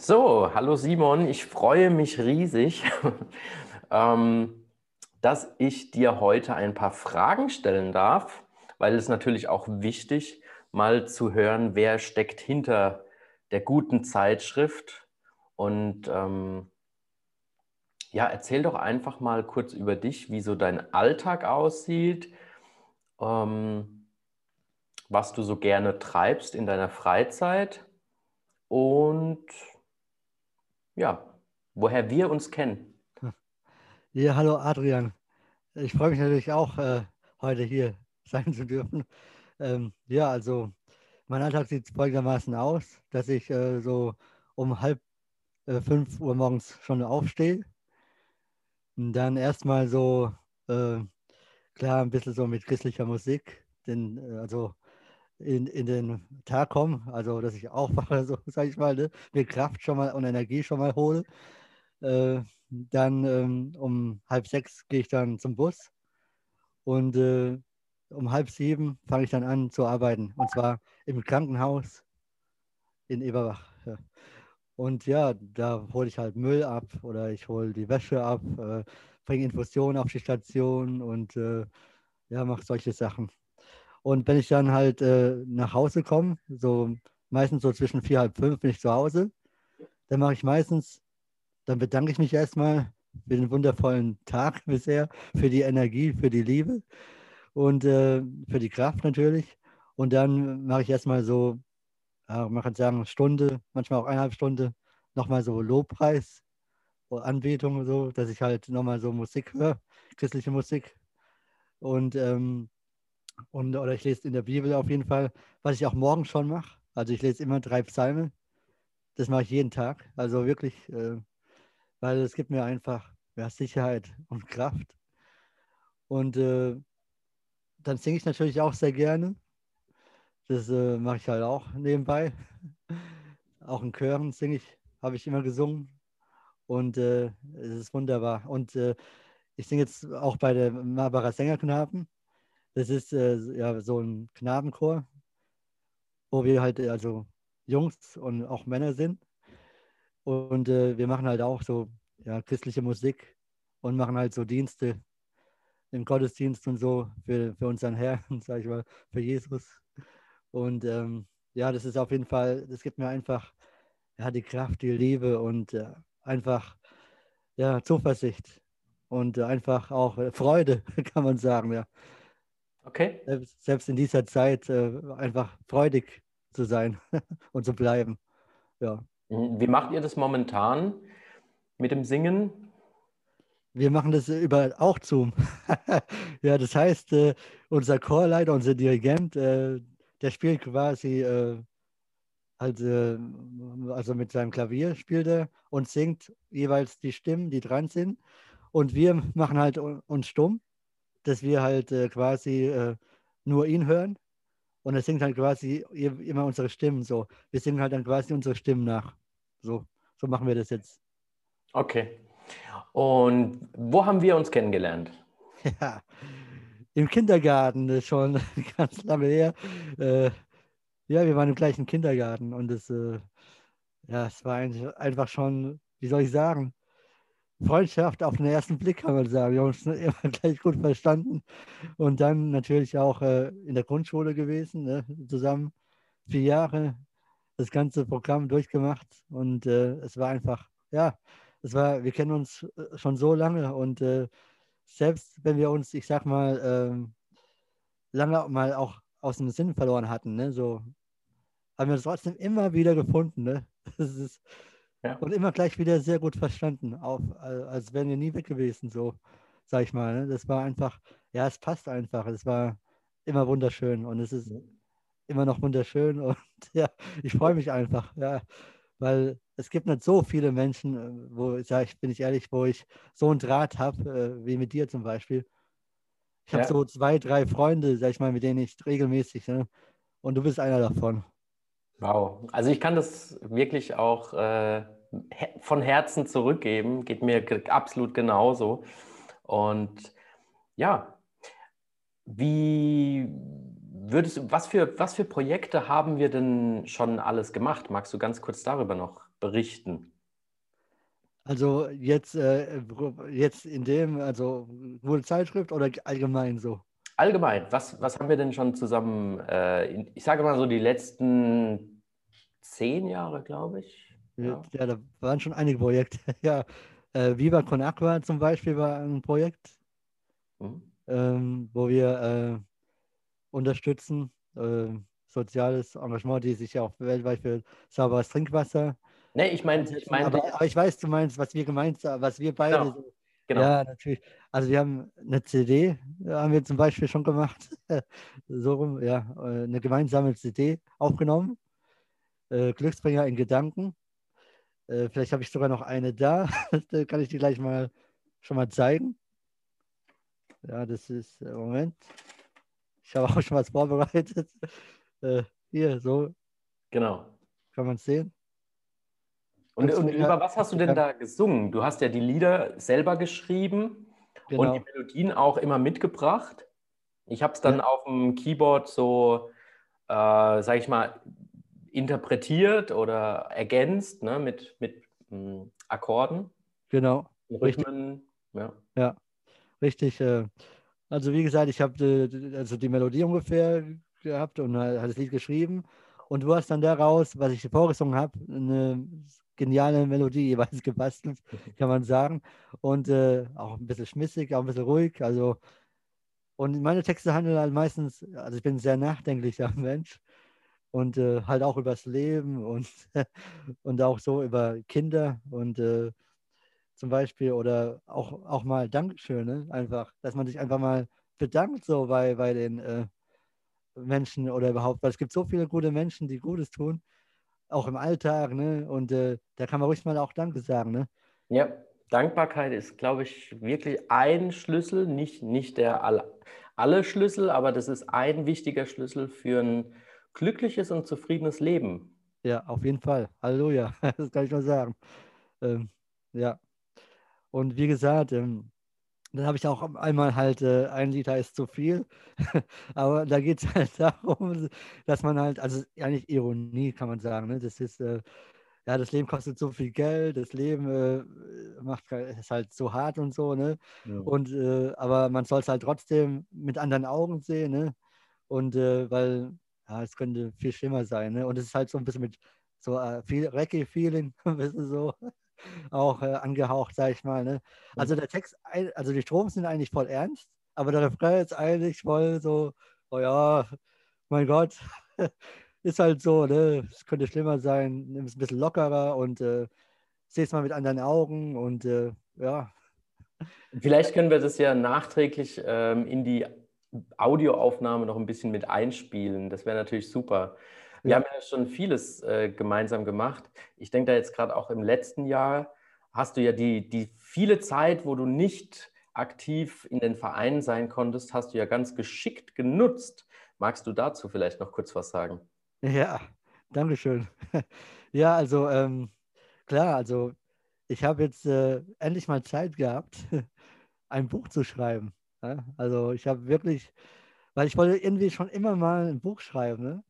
So, hallo Simon, ich freue mich riesig, ähm, dass ich dir heute ein paar Fragen stellen darf, weil es natürlich auch wichtig, mal zu hören, wer steckt hinter der guten Zeitschrift. Und ähm, ja, erzähl doch einfach mal kurz über dich, wie so dein Alltag aussieht, ähm, was du so gerne treibst in deiner Freizeit und ja, woher wir uns kennen. Ja, hallo Adrian. Ich freue mich natürlich auch, äh, heute hier sein zu dürfen. Ähm, ja, also mein Alltag sieht folgendermaßen aus, dass ich äh, so um halb äh, fünf Uhr morgens schon aufstehe. Und dann erstmal so, äh, klar, ein bisschen so mit christlicher Musik, den, äh, also in, in den Tag komme, also dass ich aufwache, so sage ich mal, ne? mir Kraft schon mal und Energie schon mal hole. Äh, dann ähm, um halb sechs gehe ich dann zum Bus und äh, um halb sieben fange ich dann an zu arbeiten und zwar im Krankenhaus in Eberbach. Ja. Und ja, da hole ich halt Müll ab oder ich hole die Wäsche ab, äh, bringe Infusionen auf die Station und äh, ja, mache solche Sachen. Und wenn ich dann halt äh, nach Hause komme, so meistens so zwischen vier, halb fünf bin ich zu Hause, dann mache ich meistens, dann bedanke ich mich erstmal für den wundervollen Tag bisher, für die Energie, für die Liebe und äh, für die Kraft natürlich. Und dann mache ich erstmal so, ja, man kann sagen, Stunde, manchmal auch eineinhalb Stunde, nochmal so Lobpreis, Anbetung, so, dass ich halt nochmal so Musik höre, christliche Musik. Und ähm, und, oder ich lese in der Bibel auf jeden Fall, was ich auch morgen schon mache. Also ich lese immer drei Psalmen. Das mache ich jeden Tag. Also wirklich, äh, weil es gibt mir einfach ja, Sicherheit und Kraft. Und äh, dann singe ich natürlich auch sehr gerne. Das äh, mache ich halt auch nebenbei. auch in Chören singe ich, habe ich immer gesungen. Und äh, es ist wunderbar. Und äh, ich singe jetzt auch bei der Marbarer Sängerknaben. Das ist äh, ja so ein Knabenchor, wo wir halt äh, also Jungs und auch Männer sind. Und äh, wir machen halt auch so ja, christliche Musik und machen halt so Dienste im Gottesdienst und so für, für unseren Herrn, sag ich mal, für Jesus. Und ähm, ja, das ist auf jeden Fall, das gibt mir einfach ja, die Kraft, die Liebe und äh, einfach ja, Zuversicht und einfach auch Freude, kann man sagen, ja. Okay. Selbst, selbst in dieser Zeit äh, einfach freudig zu sein und zu bleiben. Ja. Mhm. Wie macht ihr das momentan mit dem Singen? Wir machen das über auch Zoom. ja, das heißt, äh, unser Chorleiter, unser Dirigent, äh, der spielt quasi äh, halt, äh, also mit seinem Klavier spielt er und singt jeweils die Stimmen, die dran sind. Und wir machen halt uns stumm dass wir halt äh, quasi äh, nur ihn hören und er singt halt quasi immer unsere Stimmen so. Wir singen halt dann quasi unsere Stimmen nach. So, so machen wir das jetzt. Okay. Und wo haben wir uns kennengelernt? Ja, im Kindergarten, das ist schon ganz lange her. Äh, ja, wir waren im gleichen Kindergarten und es, äh, ja, es war einfach schon, wie soll ich sagen, Freundschaft auf den ersten Blick, kann man sagen. Wir haben uns immer gleich gut verstanden. Und dann natürlich auch äh, in der Grundschule gewesen, ne? zusammen vier Jahre das ganze Programm durchgemacht. Und äh, es war einfach, ja, es war, wir kennen uns äh, schon so lange und äh, selbst wenn wir uns, ich sag mal, ähm, lange mal auch aus dem Sinn verloren hatten, ne? so haben wir uns trotzdem immer wieder gefunden. Ne? Das ist, ja. Und immer gleich wieder sehr gut verstanden, auf, als wären wir nie weg gewesen, so, sag ich mal. Ne? Das war einfach, ja, es passt einfach. Es war immer wunderschön und es ist immer noch wunderschön und ja, ich freue mich einfach, ja, weil es gibt nicht so viele Menschen, äh, wo, sag ich, bin ich ehrlich, wo ich so einen Draht habe, äh, wie mit dir zum Beispiel. Ich habe ja. so zwei, drei Freunde, sag ich mal, mit denen ich regelmäßig, ne? und du bist einer davon. Wow, also ich kann das wirklich auch äh, von Herzen zurückgeben, geht mir absolut genauso. Und ja, wie würdest du, was für, was für Projekte haben wir denn schon alles gemacht? Magst du ganz kurz darüber noch berichten? Also jetzt, äh, jetzt in dem, also wurde Zeitschrift oder allgemein so? Allgemein, was, was haben wir denn schon zusammen, äh, in, ich sage mal so die letzten zehn Jahre, glaube ich. Ja. ja. da waren schon einige Projekte. ja, äh, Viva Con Aqua zum Beispiel war ein Projekt, mhm. ähm, wo wir äh, unterstützen, äh, soziales Engagement, die sich ja auch weltweit für sauberes Trinkwasser. Nee, ich meine, ich meine. Aber, aber, ich weiß, du meinst, was wir gemeint haben, was wir beide. Genau. So, genau. Ja, natürlich. Also wir haben eine CD, haben wir zum Beispiel schon gemacht, so rum, ja, äh, eine gemeinsame CD aufgenommen. Äh, Glücksbringer in Gedanken. Äh, vielleicht habe ich sogar noch eine da. da kann ich die gleich mal schon mal zeigen. Ja, das ist, äh, Moment. Ich habe auch schon was vorbereitet. Äh, hier, so. Genau. Kann man es sehen? Und, und über was hast du denn da gesungen? Du hast ja die Lieder selber geschrieben genau. und die Melodien auch immer mitgebracht. Ich habe es dann ja. auf dem Keyboard so, äh, sag ich mal, interpretiert oder ergänzt ne, mit, mit mh, hm, Akkorden. Genau. Rhythmen. Ja. ja, richtig. Äh, also wie gesagt, ich habe also die Melodie ungefähr gehabt und hat das Lied geschrieben. Und du hast dann daraus, was ich vorgesungen habe, eine geniale Melodie jeweils gebastelt, kann man sagen. Und äh, auch ein bisschen schmissig, auch ein bisschen ruhig. Also, und meine Texte handeln halt meistens, also ich bin ein sehr nachdenklicher Mensch und äh, halt auch übers Leben und, und auch so über Kinder und äh, zum Beispiel oder auch, auch mal Dankeschön, ne? einfach, dass man sich einfach mal bedankt so bei, bei den äh, Menschen oder überhaupt, weil es gibt so viele gute Menschen, die Gutes tun, auch im Alltag, ne? Und äh, da kann man ruhig mal auch Danke sagen, ne? Ja, Dankbarkeit ist, glaube ich, wirklich ein Schlüssel, nicht, nicht der alle, alle Schlüssel, aber das ist ein wichtiger Schlüssel für ein glückliches und zufriedenes Leben. Ja, auf jeden Fall. Halleluja, das kann ich nur sagen. Ähm, ja. Und wie gesagt, ähm, dann habe ich auch einmal halt, äh, ein Liter ist zu viel. Aber da geht es halt darum, dass man halt, also eigentlich Ironie kann man sagen, ne? das ist, äh, ja, das Leben kostet so viel Geld, das Leben äh, macht, ist halt so hart und so, ne? Ja. Und, äh, aber man soll es halt trotzdem mit anderen Augen sehen, ne? Und äh, weil, ja, es könnte viel schlimmer sein, ne? Und es ist halt so ein bisschen mit so äh, viel Reggae-Feeling, ein bisschen so auch äh, angehaucht, sag ich mal. Ne? Also der Text, also die Strophen sind eigentlich voll ernst, aber der Refrain ist eigentlich voll so, oh ja, mein Gott, ist halt so, ne? Es könnte schlimmer sein, nimm es ein bisschen lockerer und äh, es mal mit anderen Augen und äh, ja. Vielleicht können wir das ja nachträglich ähm, in die Audioaufnahme noch ein bisschen mit einspielen. Das wäre natürlich super. Wir haben ja schon vieles äh, gemeinsam gemacht. Ich denke da jetzt gerade auch im letzten Jahr hast du ja die, die viele Zeit, wo du nicht aktiv in den Vereinen sein konntest, hast du ja ganz geschickt genutzt. Magst du dazu vielleicht noch kurz was sagen? Ja, danke schön. Ja, also ähm, klar, also ich habe jetzt äh, endlich mal Zeit gehabt, ein Buch zu schreiben. Ja? Also ich habe wirklich, weil ich wollte irgendwie schon immer mal ein Buch schreiben. Ne?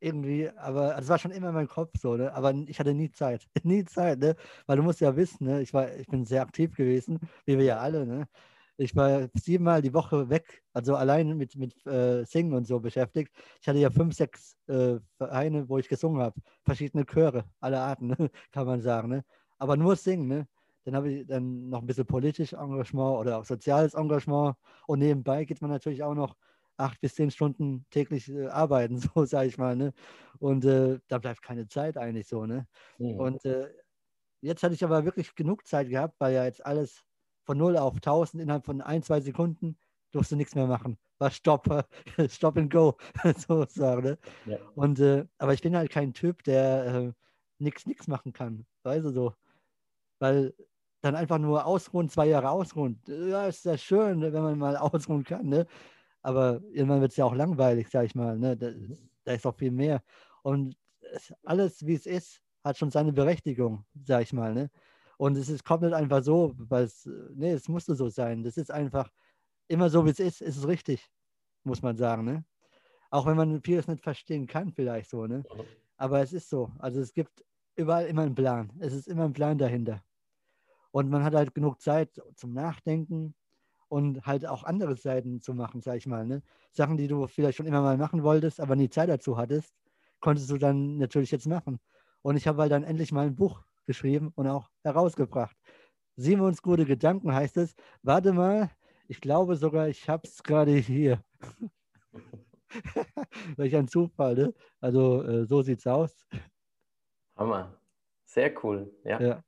Irgendwie, aber es war schon immer in meinem Kopf so, ne? aber ich hatte nie Zeit. nie Zeit, ne? weil du musst ja wissen, ne? ich, war, ich bin sehr aktiv gewesen, wie wir ja alle. Ne? Ich war siebenmal die Woche weg, also allein mit, mit äh, Singen und so beschäftigt. Ich hatte ja fünf, sechs äh, Vereine, wo ich gesungen habe, verschiedene Chöre, aller Arten, ne? kann man sagen. Ne? Aber nur singen, ne? Dann habe ich dann noch ein bisschen politisches Engagement oder auch soziales Engagement. Und nebenbei geht man natürlich auch noch acht bis zehn Stunden täglich äh, arbeiten, so sage ich mal. Ne? Und äh, da bleibt keine Zeit eigentlich so. Ne? Mhm. Und äh, jetzt hatte ich aber wirklich genug Zeit gehabt, weil ja jetzt alles von 0 auf 1000 innerhalb von ein, zwei Sekunden durfst du nichts mehr machen. War Stopp, Stop and Go, sozusagen. Ne? Ja. Und, äh, aber ich bin halt kein Typ, der äh, nichts nix machen kann. Weißt du so. Weil dann einfach nur ausruhen, zwei Jahre ausruhen. Ja, ist ja schön, wenn man mal ausruhen kann. Ne? Aber irgendwann wird es ja auch langweilig, sag ich mal. Ne? Da, mhm. da ist auch viel mehr. Und alles, wie es ist, hat schon seine Berechtigung, sag ich mal. Ne? Und es ist, kommt nicht einfach so, weil es, nee, es musste so sein. Das ist einfach immer so, wie es ist, ist es richtig, muss man sagen. Ne? Auch wenn man vieles nicht verstehen kann, vielleicht so. Ne? Aber es ist so. Also es gibt überall immer ein Plan. Es ist immer ein Plan dahinter. Und man hat halt genug Zeit zum Nachdenken und halt auch andere Seiten zu machen, sag ich mal. Ne? Sachen, die du vielleicht schon immer mal machen wolltest, aber nie Zeit dazu hattest, konntest du dann natürlich jetzt machen. Und ich habe halt dann endlich mal ein Buch geschrieben und auch herausgebracht. Simons gute Gedanken heißt es. Warte mal, ich glaube sogar, ich habe es gerade hier. Welch ein Zufall, ne? Also äh, so sieht's aus. Hammer. Sehr cool, ja. ja.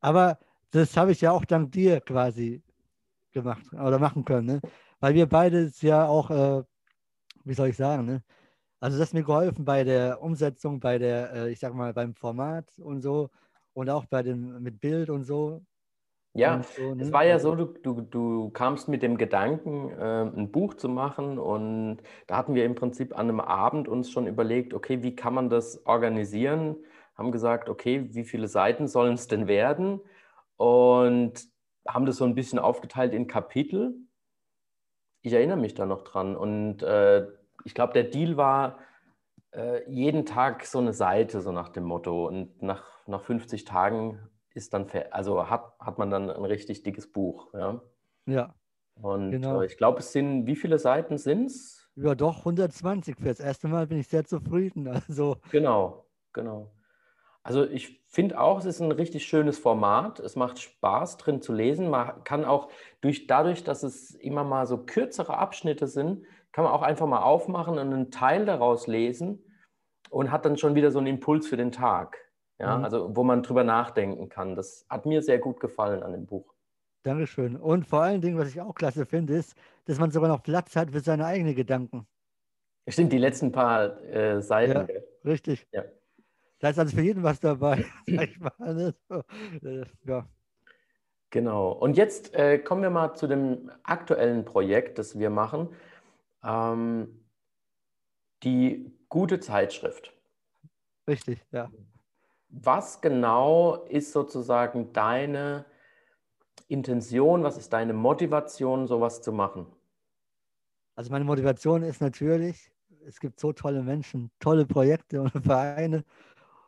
Aber das habe ich ja auch dank dir quasi gemacht oder machen können, ne? Weil wir beide ja auch, äh, wie soll ich sagen, ne? Also das hat mir geholfen bei der Umsetzung, bei der, äh, ich sag mal, beim Format und so und auch bei dem mit Bild und so. Ja, so, ne? es war ja so, du, du, du kamst mit dem Gedanken, äh, ein Buch zu machen und da hatten wir im Prinzip an einem Abend uns schon überlegt, okay, wie kann man das organisieren? Haben gesagt, okay, wie viele Seiten sollen es denn werden? Und haben das so ein bisschen aufgeteilt in Kapitel. Ich erinnere mich da noch dran und äh, ich glaube, der Deal war, äh, jeden Tag so eine Seite, so nach dem Motto. Und nach, nach 50 Tagen ist dann, also hat, hat man dann ein richtig dickes Buch. Ja. ja und genau. äh, ich glaube, es sind, wie viele Seiten sind es? Ja, doch, 120. Für das erste Mal bin ich sehr zufrieden. Also. Genau, genau. Also ich finde auch, es ist ein richtig schönes Format. Es macht Spaß drin zu lesen. Man kann auch durch, dadurch, dass es immer mal so kürzere Abschnitte sind, kann man auch einfach mal aufmachen und einen Teil daraus lesen und hat dann schon wieder so einen Impuls für den Tag. Ja, mhm. also wo man drüber nachdenken kann. Das hat mir sehr gut gefallen an dem Buch. Dankeschön. Und vor allen Dingen, was ich auch klasse finde, ist, dass man sogar noch Platz hat für seine eigenen Gedanken. Stimmt, die letzten paar äh, Seiten. Ja, richtig. Ja. Da ist also für jeden was dabei. Ne? Äh, ja. Genau. Und jetzt äh, kommen wir mal zu dem aktuellen Projekt, das wir machen ähm, die gute Zeitschrift. Richtig, ja. Was genau ist sozusagen deine Intention, was ist deine Motivation, sowas zu machen? Also meine Motivation ist natürlich, es gibt so tolle Menschen, tolle Projekte und Vereine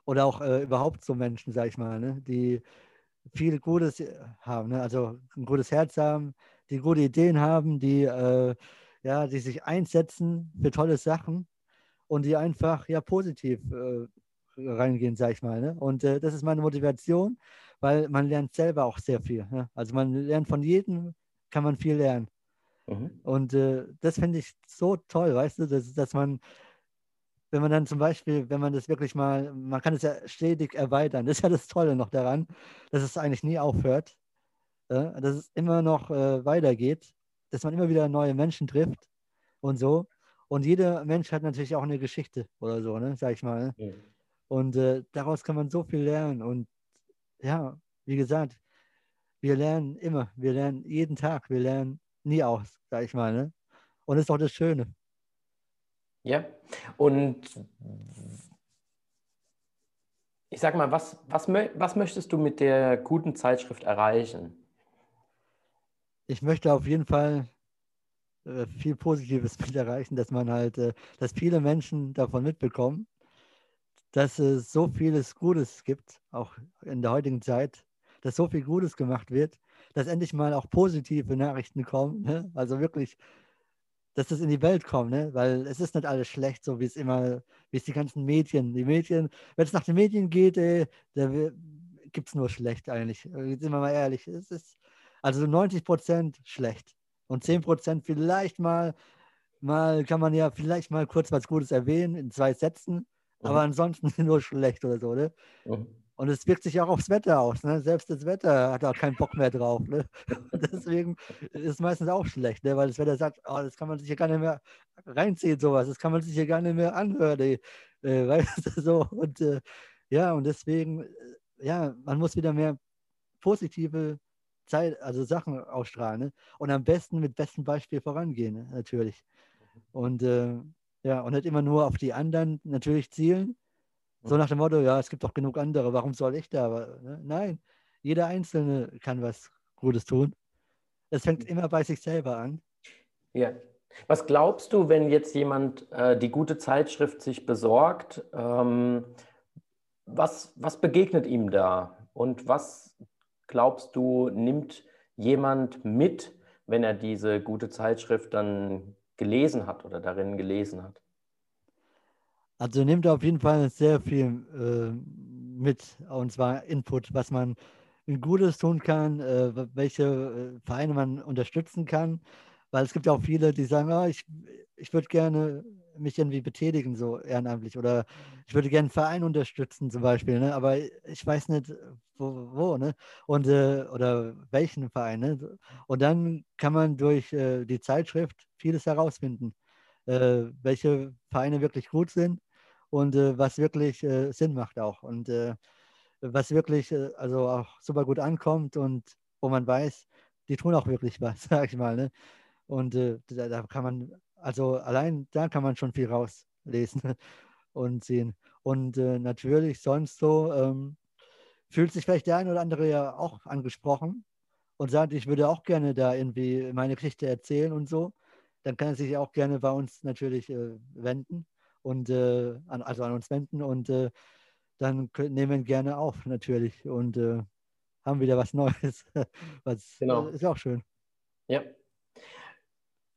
oder auch äh, überhaupt so Menschen, sag ich mal, ne, die viel Gutes haben, ne? also ein gutes Herz haben, die gute Ideen haben, die äh, ja, die sich einsetzen für tolle Sachen und die einfach ja positiv äh, reingehen, sag ich mal. Ne? Und äh, das ist meine Motivation, weil man lernt selber auch sehr viel. Ne? Also man lernt von jedem, kann man viel lernen. Mhm. Und äh, das finde ich so toll, weißt du, dass, dass man, wenn man dann zum Beispiel, wenn man das wirklich mal, man kann es ja stetig erweitern, das ist ja das Tolle noch daran, dass es eigentlich nie aufhört, äh, dass es immer noch äh, weitergeht dass man immer wieder neue Menschen trifft und so. Und jeder Mensch hat natürlich auch eine Geschichte oder so, ne, sag ich mal. Ja. Und äh, daraus kann man so viel lernen. Und ja, wie gesagt, wir lernen immer, wir lernen jeden Tag, wir lernen nie aus, sag ich mal. Ne? Und das ist auch das Schöne. Ja, und ich sag mal, was, was, was möchtest du mit der guten Zeitschrift erreichen? ich möchte auf jeden Fall äh, viel Positives mit erreichen, dass man halt, äh, dass viele Menschen davon mitbekommen, dass es so vieles Gutes gibt, auch in der heutigen Zeit, dass so viel Gutes gemacht wird, dass endlich mal auch positive Nachrichten kommen. Ne? Also wirklich, dass das in die Welt kommt, ne? weil es ist nicht alles schlecht, so wie es immer, wie es die ganzen Medien, die Medien, wenn es nach den Medien geht, ey, da gibt es nur schlecht eigentlich. Jetzt sind wir mal ehrlich. Es ist, also 90 Prozent schlecht. Und 10 Prozent vielleicht mal, mal kann man ja vielleicht mal kurz was Gutes erwähnen in zwei Sätzen, mhm. aber ansonsten nur schlecht oder so. Ne? Mhm. Und es wirkt sich auch aufs Wetter aus. Ne? Selbst das Wetter hat auch keinen Bock mehr drauf. Ne? Deswegen ist es meistens auch schlecht, ne? weil das Wetter sagt, oh, das kann man sich hier gar nicht mehr reinziehen, sowas. Das kann man sich hier gar nicht mehr anhören. Äh, weißt du, so. Und äh, ja, und deswegen, äh, ja, man muss wieder mehr positive Zeit, also Sachen ausstrahlen ne? und am besten mit bestem Beispiel vorangehen, ne? natürlich. Und äh, ja, und nicht immer nur auf die anderen natürlich zielen. So nach dem Motto, ja, es gibt doch genug andere, warum soll ich da? Aber, ne? Nein, jeder Einzelne kann was Gutes tun. Es fängt mhm. immer bei sich selber an. Ja. Was glaubst du, wenn jetzt jemand äh, die gute Zeitschrift sich besorgt? Ähm, was, was begegnet ihm da? Und was glaubst du, nimmt jemand mit, wenn er diese gute Zeitschrift dann gelesen hat oder darin gelesen hat? Also nimmt auf jeden Fall sehr viel äh, mit, und zwar Input, was man Gutes tun kann, äh, welche äh, Vereine man unterstützen kann. Weil es gibt ja auch viele, die sagen, oh, ich, ich würde gerne mich irgendwie betätigen, so ehrenamtlich. Oder ich würde gerne einen Verein unterstützen, zum Beispiel. Ne? Aber ich weiß nicht, wo, wo ne? Und, äh, oder welchen Verein. Ne? Und dann kann man durch äh, die Zeitschrift vieles herausfinden, äh, welche Vereine wirklich gut sind und äh, was wirklich äh, Sinn macht auch. Und äh, was wirklich also auch super gut ankommt und wo man weiß, die tun auch wirklich was, sag ich mal. Ne? Und da, da kann man also allein da kann man schon viel rauslesen und sehen. Und äh, natürlich sonst so ähm, fühlt sich vielleicht der eine oder andere ja auch angesprochen und sagt, ich würde auch gerne da irgendwie meine Geschichte erzählen und so. Dann kann er sich auch gerne bei uns natürlich äh, wenden und äh, an, also an uns wenden und äh, dann nehmen wir gerne auf natürlich und äh, haben wieder was Neues. was genau. ist auch schön. Ja.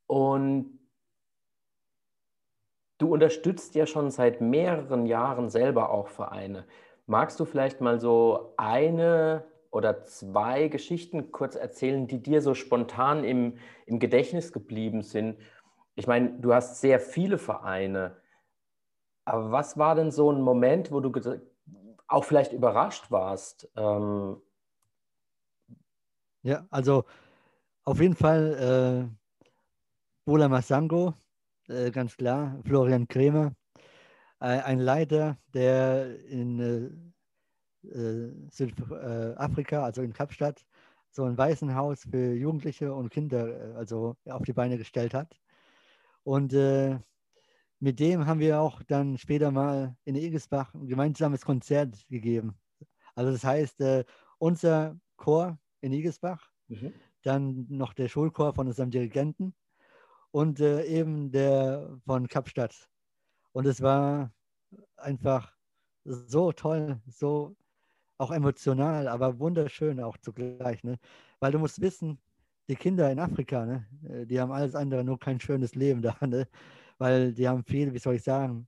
Und Du unterstützt ja schon seit mehreren Jahren selber auch Vereine. Magst du vielleicht mal so eine oder zwei Geschichten kurz erzählen, die dir so spontan im, im Gedächtnis geblieben sind? Ich meine, du hast sehr viele Vereine. Aber was war denn so ein Moment, wo du auch vielleicht überrascht warst? Ähm ja, also auf jeden Fall äh, Bola Masango, äh, ganz klar, Florian Krämer, ein Leiter, der in äh, Südafrika, also in Kapstadt, so ein Waisenhaus für Jugendliche und Kinder also auf die Beine gestellt hat. Und äh, mit dem haben wir auch dann später mal in Egesbach ein gemeinsames Konzert gegeben. Also das heißt, äh, unser Chor in Egesbach, mhm. dann noch der Schulchor von unserem Dirigenten und äh, eben der von Kapstadt. Und es war einfach so toll, so auch emotional, aber wunderschön auch zugleich. Ne? Weil du musst wissen, die Kinder in Afrika, ne, äh, die haben alles andere, nur kein schönes Leben da. Ne? Weil die haben viel, wie soll ich sagen,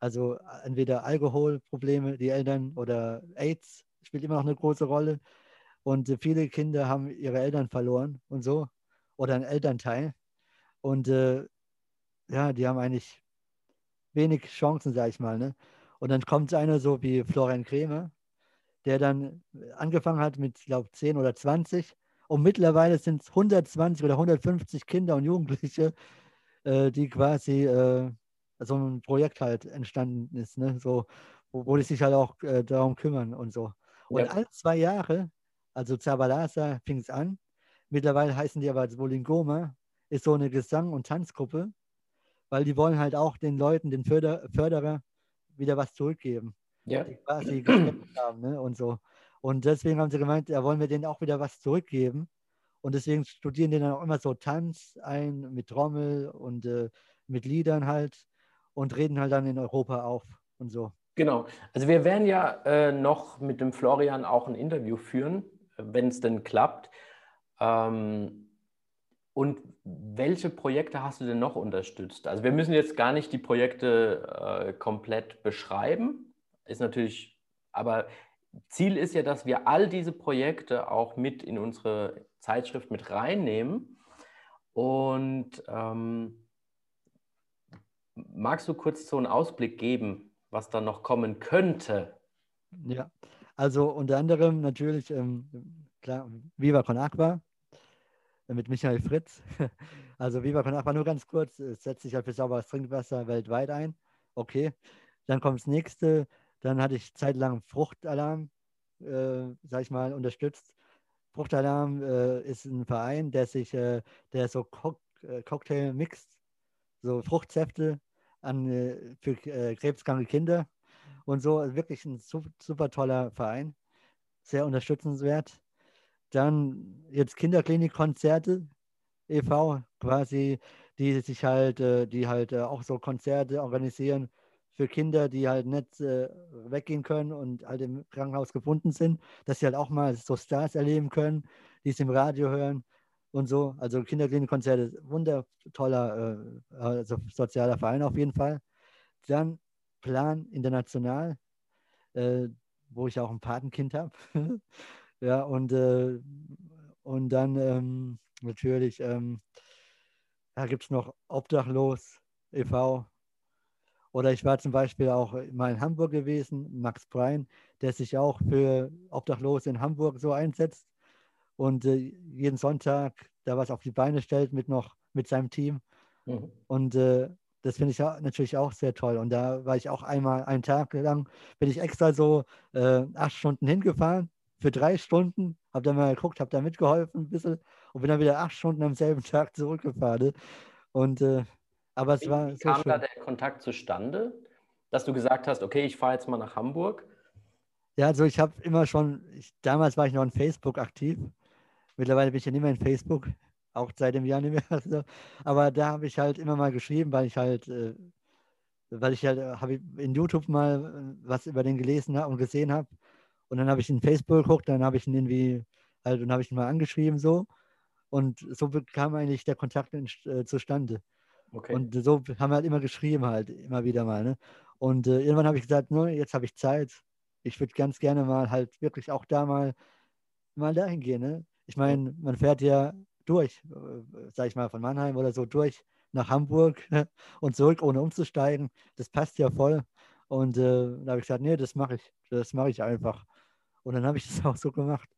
also entweder Alkoholprobleme, die Eltern oder AIDS spielt immer noch eine große Rolle. Und viele Kinder haben ihre Eltern verloren und so oder ein Elternteil. Und äh, ja, die haben eigentlich wenig Chancen, sag ich mal. Ne? Und dann kommt einer so wie Florian Krämer, der dann angefangen hat mit, glaube ich, 10 oder 20. Und mittlerweile sind es 120 oder 150 Kinder und Jugendliche, äh, die quasi äh, so ein Projekt halt entstanden ist, ne? so, wo, wo die sich halt auch äh, darum kümmern und so. Und ja. alle zwei Jahre, also Zabalasa fing es an, mittlerweile heißen die aber Wolingoma ist so eine Gesang- und Tanzgruppe, weil die wollen halt auch den Leuten, den Förder Förderer wieder was zurückgeben. Ja. Die quasi haben ne? und so. Und deswegen haben sie gemeint, ja, wollen wir denen auch wieder was zurückgeben. Und deswegen studieren die dann auch immer so Tanz ein mit Trommel und äh, mit Liedern halt und reden halt dann in Europa auf und so. Genau. Also wir werden ja äh, noch mit dem Florian auch ein Interview führen, wenn es denn klappt. Ähm, und welche Projekte hast du denn noch unterstützt? Also wir müssen jetzt gar nicht die Projekte äh, komplett beschreiben, ist natürlich, aber Ziel ist ja, dass wir all diese Projekte auch mit in unsere Zeitschrift mit reinnehmen. Und ähm, magst du kurz so einen Ausblick geben, was da noch kommen könnte? Ja, also unter anderem natürlich, ähm, klar, Viva Con Aqua, mit Michael Fritz. Also Viva Con Aqua nur ganz kurz, es setzt sich halt für sauberes Trinkwasser weltweit ein. Okay. Dann kommt das nächste. Dann hatte ich zeitlang Fruchtalarm, äh, sag ich mal, unterstützt. Fruchtalarm äh, ist ein Verein, der sich, äh, der so Co äh, Cocktail mixt, so Fruchtsäfte an, äh, für äh, krebskranke Kinder und so. Wirklich ein super, toller Verein, sehr unterstützenswert. Dann jetzt Kinderklinikkonzerte e.V. quasi, die sich halt, die halt auch so Konzerte organisieren für Kinder, die halt nicht äh, weggehen können und halt im Krankenhaus gebunden sind, dass sie halt auch mal so Stars erleben können, die es im Radio hören und so. Also Kinderklinikkonzerte, wundertoller äh, also sozialer Verein auf jeden Fall. Dann Plan International, äh, wo ich auch ein Patenkind habe. ja, und, äh, und dann ähm, natürlich, ähm, da gibt es noch Obdachlos e.V. Oder ich war zum Beispiel auch mal in Hamburg gewesen, Max Brein, der sich auch für Obdachlose in Hamburg so einsetzt und äh, jeden Sonntag da was auf die Beine stellt mit noch mit seinem Team. Mhm. Und äh, das finde ich natürlich auch sehr toll. Und da war ich auch einmal einen Tag lang, bin ich extra so äh, acht Stunden hingefahren für drei Stunden, habe dann mal geguckt, habe da mitgeholfen ein bisschen und bin dann wieder acht Stunden am selben Tag zurückgefahren. Und äh, aber es Wie war. Wie kam da der Kontakt zustande, dass du gesagt hast, okay, ich fahre jetzt mal nach Hamburg? Ja, also ich habe immer schon, ich, damals war ich noch in Facebook aktiv. Mittlerweile bin ich ja nicht mehr in Facebook, auch seit dem Jahr nicht mehr. Also, aber da habe ich halt immer mal geschrieben, weil ich halt, äh, weil ich halt, äh, habe in YouTube mal äh, was über den gelesen und gesehen habe. Und dann habe ich in Facebook geguckt, dann habe ich ihn irgendwie, halt, und habe ich ihn mal angeschrieben so. Und so kam eigentlich der Kontakt in, äh, zustande. Okay. Und so haben wir halt immer geschrieben, halt, immer wieder mal. Ne? Und äh, irgendwann habe ich gesagt, no, jetzt habe ich Zeit. Ich würde ganz gerne mal halt wirklich auch da mal, mal dahin gehen. Ne? Ich meine, man fährt ja durch, äh, sag ich mal, von Mannheim oder so durch nach Hamburg und zurück, ohne umzusteigen. Das passt ja voll. Und äh, da habe ich gesagt, nee, das mache ich. Das mache ich einfach. Und dann habe ich das auch so gemacht.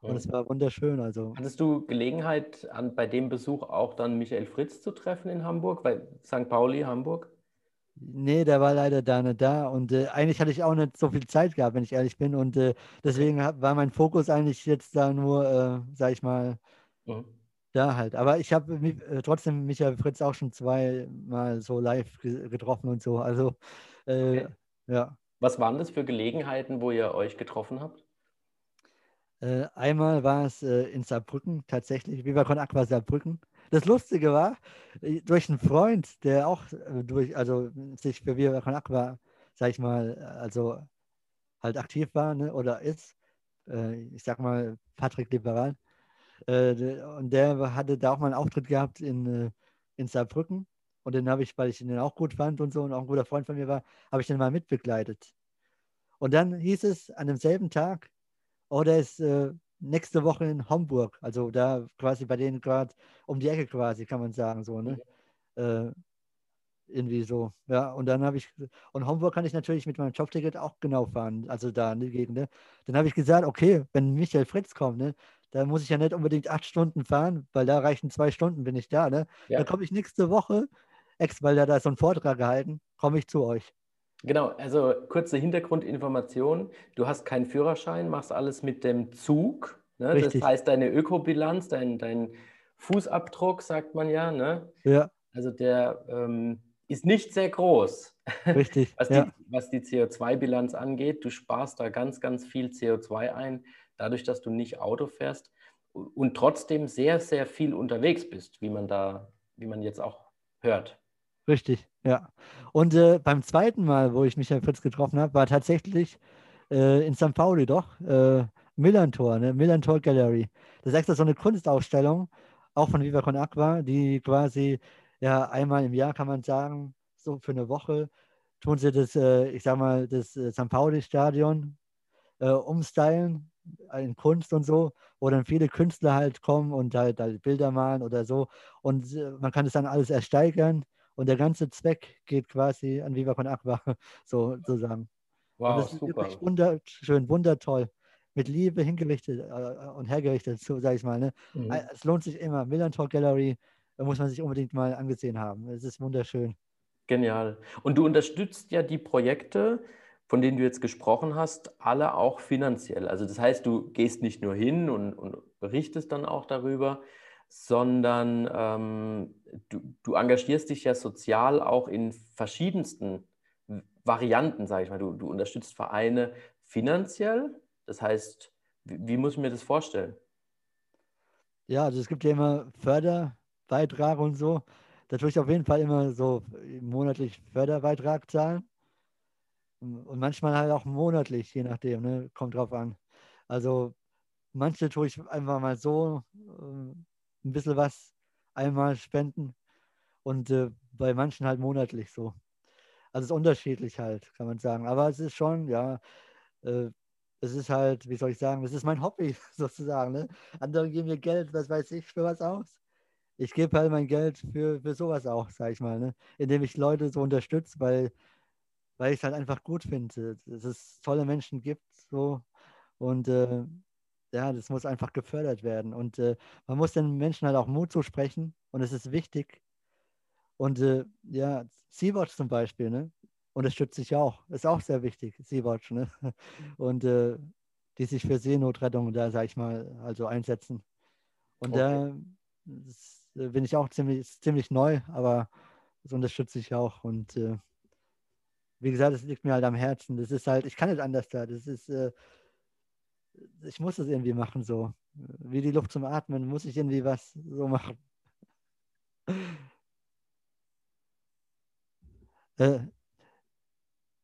Und es war wunderschön. Also. Hattest du Gelegenheit, an, bei dem Besuch auch dann Michael Fritz zu treffen in Hamburg, bei St. Pauli, Hamburg? Nee, der war leider da nicht da. Und äh, eigentlich hatte ich auch nicht so viel Zeit gehabt, wenn ich ehrlich bin. Und äh, deswegen war mein Fokus eigentlich jetzt da nur, äh, sag ich mal, mhm. da halt. Aber ich habe äh, trotzdem Michael Fritz auch schon zweimal so live getroffen und so. Also, äh, okay. ja. Was waren das für Gelegenheiten, wo ihr euch getroffen habt? Äh, einmal war es äh, in Saarbrücken tatsächlich, Viva Con Aqua Saarbrücken. Das Lustige war, äh, durch einen Freund, der auch äh, durch, also sich für Viva Con Aqua, sag ich mal, also halt aktiv war ne, oder ist, äh, ich sag mal Patrick Liberal, äh, und der hatte da auch mal einen Auftritt gehabt in, in Saarbrücken. Und den habe ich, weil ich ihn auch gut fand und so und auch ein guter Freund von mir war, habe ich den mal mitbegleitet. Und dann hieß es an demselben Tag, oder ist äh, nächste Woche in Hamburg, also da quasi bei denen gerade um die Ecke quasi, kann man sagen, so, ne? Äh, irgendwie so, ja, und dann habe ich, und Hamburg kann ich natürlich mit meinem Jobticket auch genau fahren, also da in die Gegend, ne? Dann habe ich gesagt, okay, wenn Michael Fritz kommt, ne, da muss ich ja nicht unbedingt acht Stunden fahren, weil da reichen zwei Stunden, bin ich da, ne? Ja. Dann komme ich nächste Woche, ex, weil da da so einen Vortrag gehalten, komme ich zu euch. Genau, also kurze Hintergrundinformation. Du hast keinen Führerschein, machst alles mit dem Zug. Ne? Das heißt, deine Ökobilanz, dein, dein Fußabdruck, sagt man ja. Ne? Ja. Also der ähm, ist nicht sehr groß. Richtig. was, ja. die, was die CO2-Bilanz angeht. Du sparst da ganz, ganz viel CO2 ein, dadurch, dass du nicht Auto fährst und trotzdem sehr, sehr viel unterwegs bist, wie man da, wie man jetzt auch hört. Richtig, ja. Und äh, beim zweiten Mal, wo ich Michael Fritz getroffen habe, war tatsächlich äh, in St. Pauli doch äh, Millantor, ne? Millantor Gallery. Das ist extra so eine Kunstausstellung, auch von Viva Con Aqua, die quasi ja einmal im Jahr, kann man sagen, so für eine Woche, tun sie das, äh, ich sag mal, das äh, St. Pauli-Stadion äh, umstylen in Kunst und so, wo dann viele Künstler halt kommen und halt, halt Bilder malen oder so. Und äh, man kann das dann alles ersteigern und der ganze Zweck geht quasi an Viva Con Aqua, so sozusagen. Wow, und das ist super. wirklich wunderschön, wundertoll. Mit Liebe hingerichtet äh, und hergerichtet, so sage ich mal. Ne? Mhm. Äh, es lohnt sich immer. Milan Talk Gallery da muss man sich unbedingt mal angesehen haben. Es ist wunderschön. Genial. Und du unterstützt ja die Projekte, von denen du jetzt gesprochen hast, alle auch finanziell. Also das heißt, du gehst nicht nur hin und, und berichtest dann auch darüber, sondern ähm, du, du, engagierst dich ja sozial auch in verschiedensten Varianten, sage ich mal. Du, du, unterstützt Vereine finanziell. Das heißt, wie, wie, muss ich mir das vorstellen? Ja, also es gibt ja immer Förderbeitrag und so. Da tue ich auf jeden Fall immer so monatlich Förderbeitrag zahlen. Und manchmal halt auch monatlich, je nachdem, ne? kommt drauf an. Also manche tue ich einfach mal so äh, ein bisschen was einmal spenden und äh, bei manchen halt monatlich so. Also es ist unterschiedlich halt, kann man sagen. Aber es ist schon, ja, äh, es ist halt, wie soll ich sagen, es ist mein Hobby sozusagen. Ne? Andere geben mir Geld, was weiß ich, für was aus. Ich gebe halt mein Geld für, für sowas auch, sag ich mal, ne? indem ich Leute so unterstütze, weil, weil ich es halt einfach gut finde, dass es tolle Menschen gibt so und äh, ja, das muss einfach gefördert werden und äh, man muss den Menschen halt auch Mut zusprechen und es ist wichtig. Und äh, ja, Sea-Watch zum Beispiel, ne? unterstütze ich auch. Ist auch sehr wichtig, Sea-Watch. Ne? Und äh, die sich für Seenotrettung da, sag ich mal, also einsetzen. Und okay. da bin ich auch ziemlich, ziemlich neu, aber das unterstütze ich auch. Und äh, wie gesagt, das liegt mir halt am Herzen. Das ist halt, ich kann nicht anders da. Das ist, äh, ich muss das irgendwie machen, so. Wie die Luft zum Atmen, muss ich irgendwie was so machen. Äh,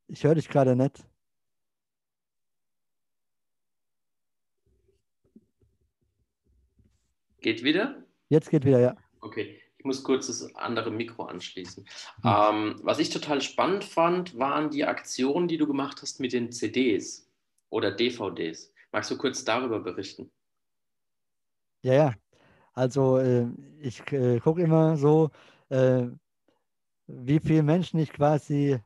ich höre dich gerade nicht. Geht wieder? Jetzt geht wieder, ja. Okay, ich muss kurz das andere Mikro anschließen. Hm. Ähm, was ich total spannend fand, waren die Aktionen, die du gemacht hast mit den CDs oder DVDs. Magst du kurz darüber berichten? Ja, ja. Also äh, ich äh, gucke immer so, äh, wie viele Menschen ich quasi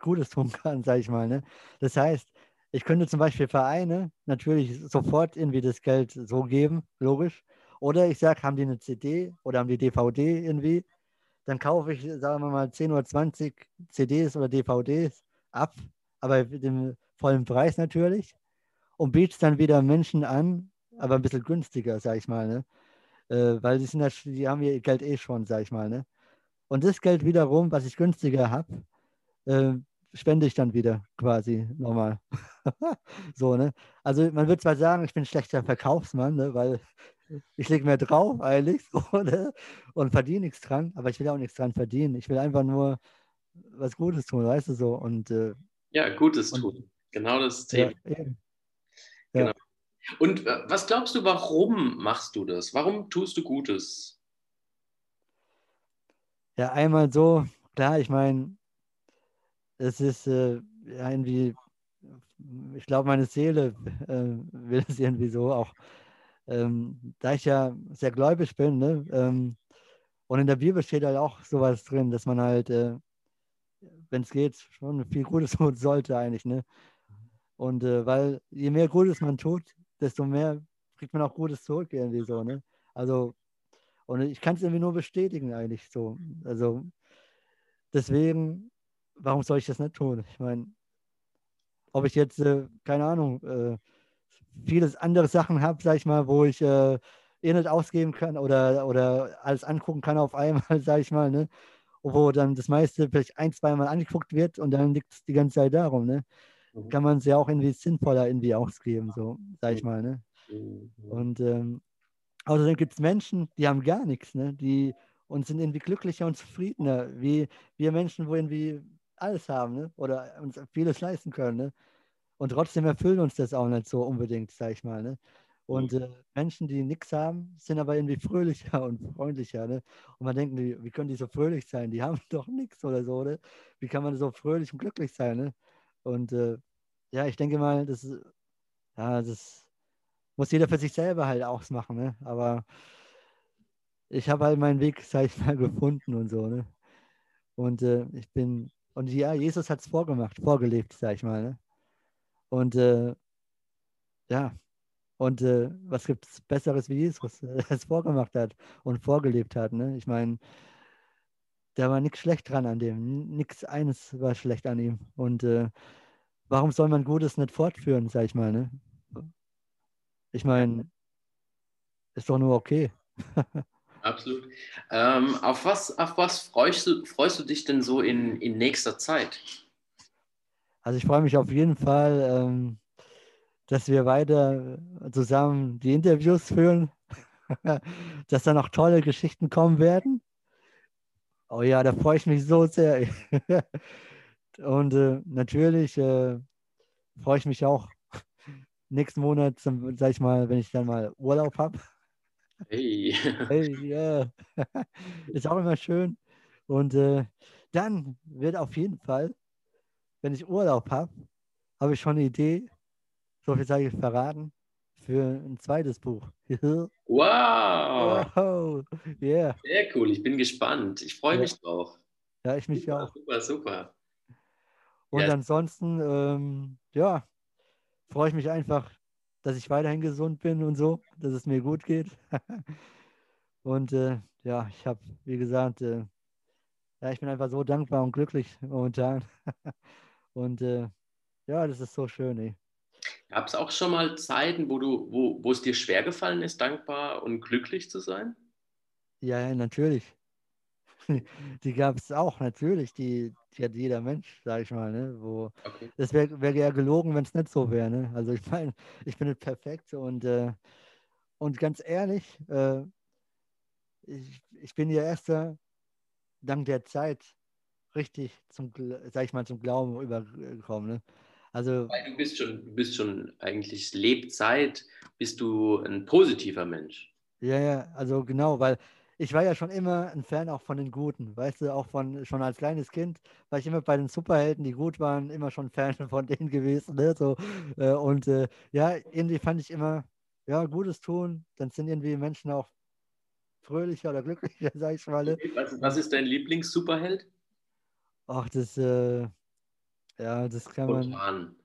Gutes tun kann, sage ich mal. Ne? Das heißt, ich könnte zum Beispiel Vereine natürlich sofort irgendwie das Geld so geben, logisch. Oder ich sage, haben die eine CD oder haben die DVD irgendwie, dann kaufe ich, sagen wir mal, 10 oder 20 CDs oder DVDs ab, aber mit dem vollen Preis natürlich und biete es dann wieder Menschen an, aber ein bisschen günstiger, sage ich mal. Ne? Äh, weil die, sind ja, die haben ihr Geld eh schon, sage ich mal. Ne? Und das Geld wiederum, was ich günstiger habe, äh, spende ich dann wieder quasi nochmal. so, ne? Also man würde zwar sagen, ich bin ein schlechter Verkaufsmann, ne? weil ich lege mehr drauf eigentlich so, ne? und verdiene nichts dran, aber ich will auch nichts dran verdienen. Ich will einfach nur was Gutes tun, weißt du so. Und, äh, ja, Gutes und, tun. Genau das Thema. Ja, ja. Genau. Und äh, was glaubst du, warum machst du das? Warum tust du Gutes? Ja, einmal so, klar, ich meine, es ist äh, irgendwie, ich glaube, meine Seele äh, will es irgendwie so auch, ähm, da ich ja sehr gläubig bin, ne, ähm, und in der Bibel steht halt auch sowas drin, dass man halt, äh, wenn es geht, schon viel Gutes tun sollte eigentlich, ne? Und äh, weil je mehr Gutes man tut, desto mehr kriegt man auch Gutes zurück irgendwie so, ne? Also, und ich kann es irgendwie nur bestätigen eigentlich so. Also, deswegen warum soll ich das nicht tun? Ich meine, ob ich jetzt, äh, keine Ahnung, äh, vieles andere Sachen habe, sag ich mal, wo ich äh, eh nicht ausgeben kann oder, oder alles angucken kann auf einmal, sag ich mal, ne? Wo dann das meiste vielleicht ein, zweimal angeguckt wird und dann liegt es die ganze Zeit darum, ne? Mhm. Kann man es ja auch irgendwie sinnvoller irgendwie ausgeben, so, sag ich mal, ne? Mhm. Und ähm, außerdem gibt es Menschen, die haben gar nichts, ne? Die und sind irgendwie glücklicher und zufriedener, wie wir Menschen, wo irgendwie alles haben ne? oder uns vieles leisten können. Ne? Und trotzdem erfüllen uns das auch nicht so unbedingt, sag ich mal. Ne? Und mhm. äh, Menschen, die nichts haben, sind aber irgendwie fröhlicher und freundlicher. Ne? Und man denkt, wie, wie können die so fröhlich sein? Die haben doch nichts oder so. Ne? Wie kann man so fröhlich und glücklich sein? Ne? Und äh, ja, ich denke mal, das, ja, das muss jeder für sich selber halt ausmachen. Ne? Aber ich habe halt meinen Weg, sag ich mal, gefunden und so. Ne? Und äh, ich bin und ja, Jesus hat es vorgemacht, vorgelebt, sag ich mal. Ne? Und äh, ja, und äh, was gibt es Besseres wie Jesus, der es vorgemacht hat und vorgelebt hat? Ne? Ich meine, da war nichts schlecht dran an dem. Nichts eines war schlecht an ihm. Und äh, warum soll man Gutes nicht fortführen, sag ich mal? Ne? Ich meine, ist doch nur okay. Absolut. Ähm, auf, was, auf was freust du, freust du dich denn so in, in nächster Zeit? Also ich freue mich auf jeden Fall, ähm, dass wir weiter zusammen die Interviews führen, dass da noch tolle Geschichten kommen werden. Oh ja, da freue ich mich so sehr. Und äh, natürlich äh, freue ich mich auch nächsten Monat, zum, sag ich mal, wenn ich dann mal Urlaub habe. Hey. Hey, ja. Ist auch immer schön. Und äh, dann wird auf jeden Fall, wenn ich Urlaub habe, habe ich schon eine Idee, so viel sage ich verraten, für ein zweites Buch. wow! wow. Yeah. Sehr cool, ich bin gespannt. Ich freue Ja. mich drauf. Ja, ich mich Super, auch. super, super. Und Ja. ansonsten, ähm, ja, freue ich mich einfach, dass ich weiterhin gesund bin und so, dass es mir gut geht. und äh, ja, ich habe, wie gesagt, äh, ja, ich bin einfach so dankbar und glücklich momentan. und äh, ja, das ist so schön, ey. Gab es auch schon mal Zeiten, wo, du, wo, wo es dir schwergefallen ist, dankbar und glücklich zu sein? Ja, ja, natürlich. Die gab es auch, natürlich. Die, die hat jeder Mensch, sag ich mal, ne? Wo, Okay. das wäre wär ja gelogen, wenn es nicht so wäre. Ne? Also ich meine, ich bin nicht perfekt und, äh, und ganz ehrlich, äh, ich, ich bin ja erst äh, dank der Zeit richtig zum, sag ich mal, zum Glauben übergekommen. Ne? Also Weil du bist schon, du bist schon eigentlich Lebzeit, bist du ein positiver Mensch. Ja, ja, also genau, weil ich war ja schon immer ein Fan auch von den Guten, weißt du, auch von schon als kleines Kind war ich immer bei den Superhelden, die gut waren, immer schon Fan von denen gewesen, ne? So, äh, und äh, ja, irgendwie fand ich immer, ja, Gutes tun, dann sind irgendwie Menschen auch fröhlicher oder glücklicher, sag ich mal. Ne? Was, was ist dein Lieblings-Superheld? Ach, das, äh, ja, das kann man, Spontan.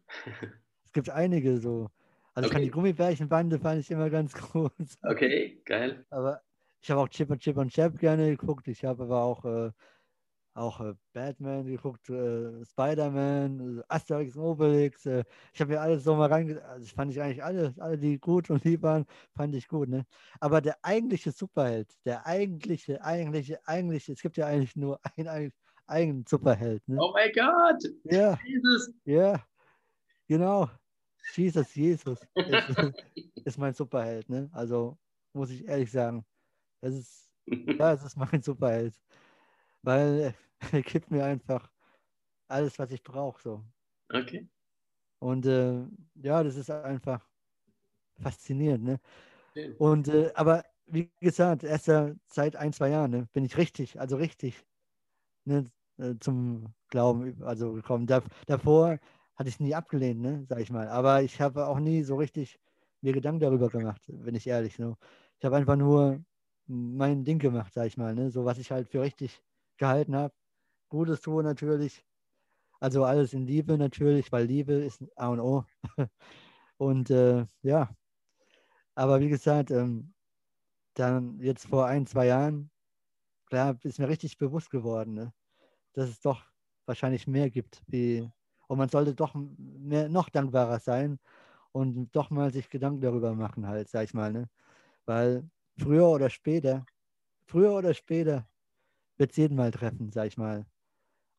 es gibt einige so. Also ich fand Okay. die Gummibärchenbande fand ich immer ganz gut. Okay, geil. Aber ich habe auch Chip und Chip und Chap gerne geguckt. Ich habe aber auch, äh, auch äh, Batman geguckt, äh, Spider-Man, äh, Asterix und Obelix. Äh, ich habe mir alles so mal reinge... Also ich fand ich eigentlich alle, alle, die gut und lieb waren, fand ich gut. Ne? Aber der eigentliche Superheld, der eigentliche, eigentliche, eigentliche, es gibt ja eigentlich nur einen eigenen, Superheld. Ne? Oh mein Gott! Ja, Jesus! ja, genau. Jesus, Jesus ist, ist mein Superheld. Ne? Also muss ich ehrlich sagen. Das ist Ja, es ist mein Superheld. Weil er gibt mir einfach alles, was ich brauche. So. Okay. Und äh, ja, das ist einfach faszinierend. Ne? Und äh, aber wie gesagt, erst seit ein, zwei Jahren ne, bin ich richtig, also richtig ne, äh, zum Glauben also gekommen. Da, davor hatte ich es nie abgelehnt, ne, sag ich mal. Aber ich habe auch nie so richtig mir Gedanken darüber gemacht, wenn ich ehrlich. Ne? Ich habe einfach nur mein Ding gemacht, sag ich mal, ne? so was ich halt für richtig gehalten habe. Gutes tun natürlich. Also alles in Liebe natürlich, weil Liebe ist A und O. Und äh, ja, aber wie gesagt, ähm, dann jetzt vor ein, zwei Jahren, klar, ist mir richtig bewusst geworden, ne? Dass es doch wahrscheinlich mehr gibt. Wie, und man sollte doch mehr, noch dankbarer sein und doch mal sich Gedanken darüber machen, halt, sag ich mal. Ne? Weil früher oder später, früher oder später wird es jeden mal treffen, sag ich mal.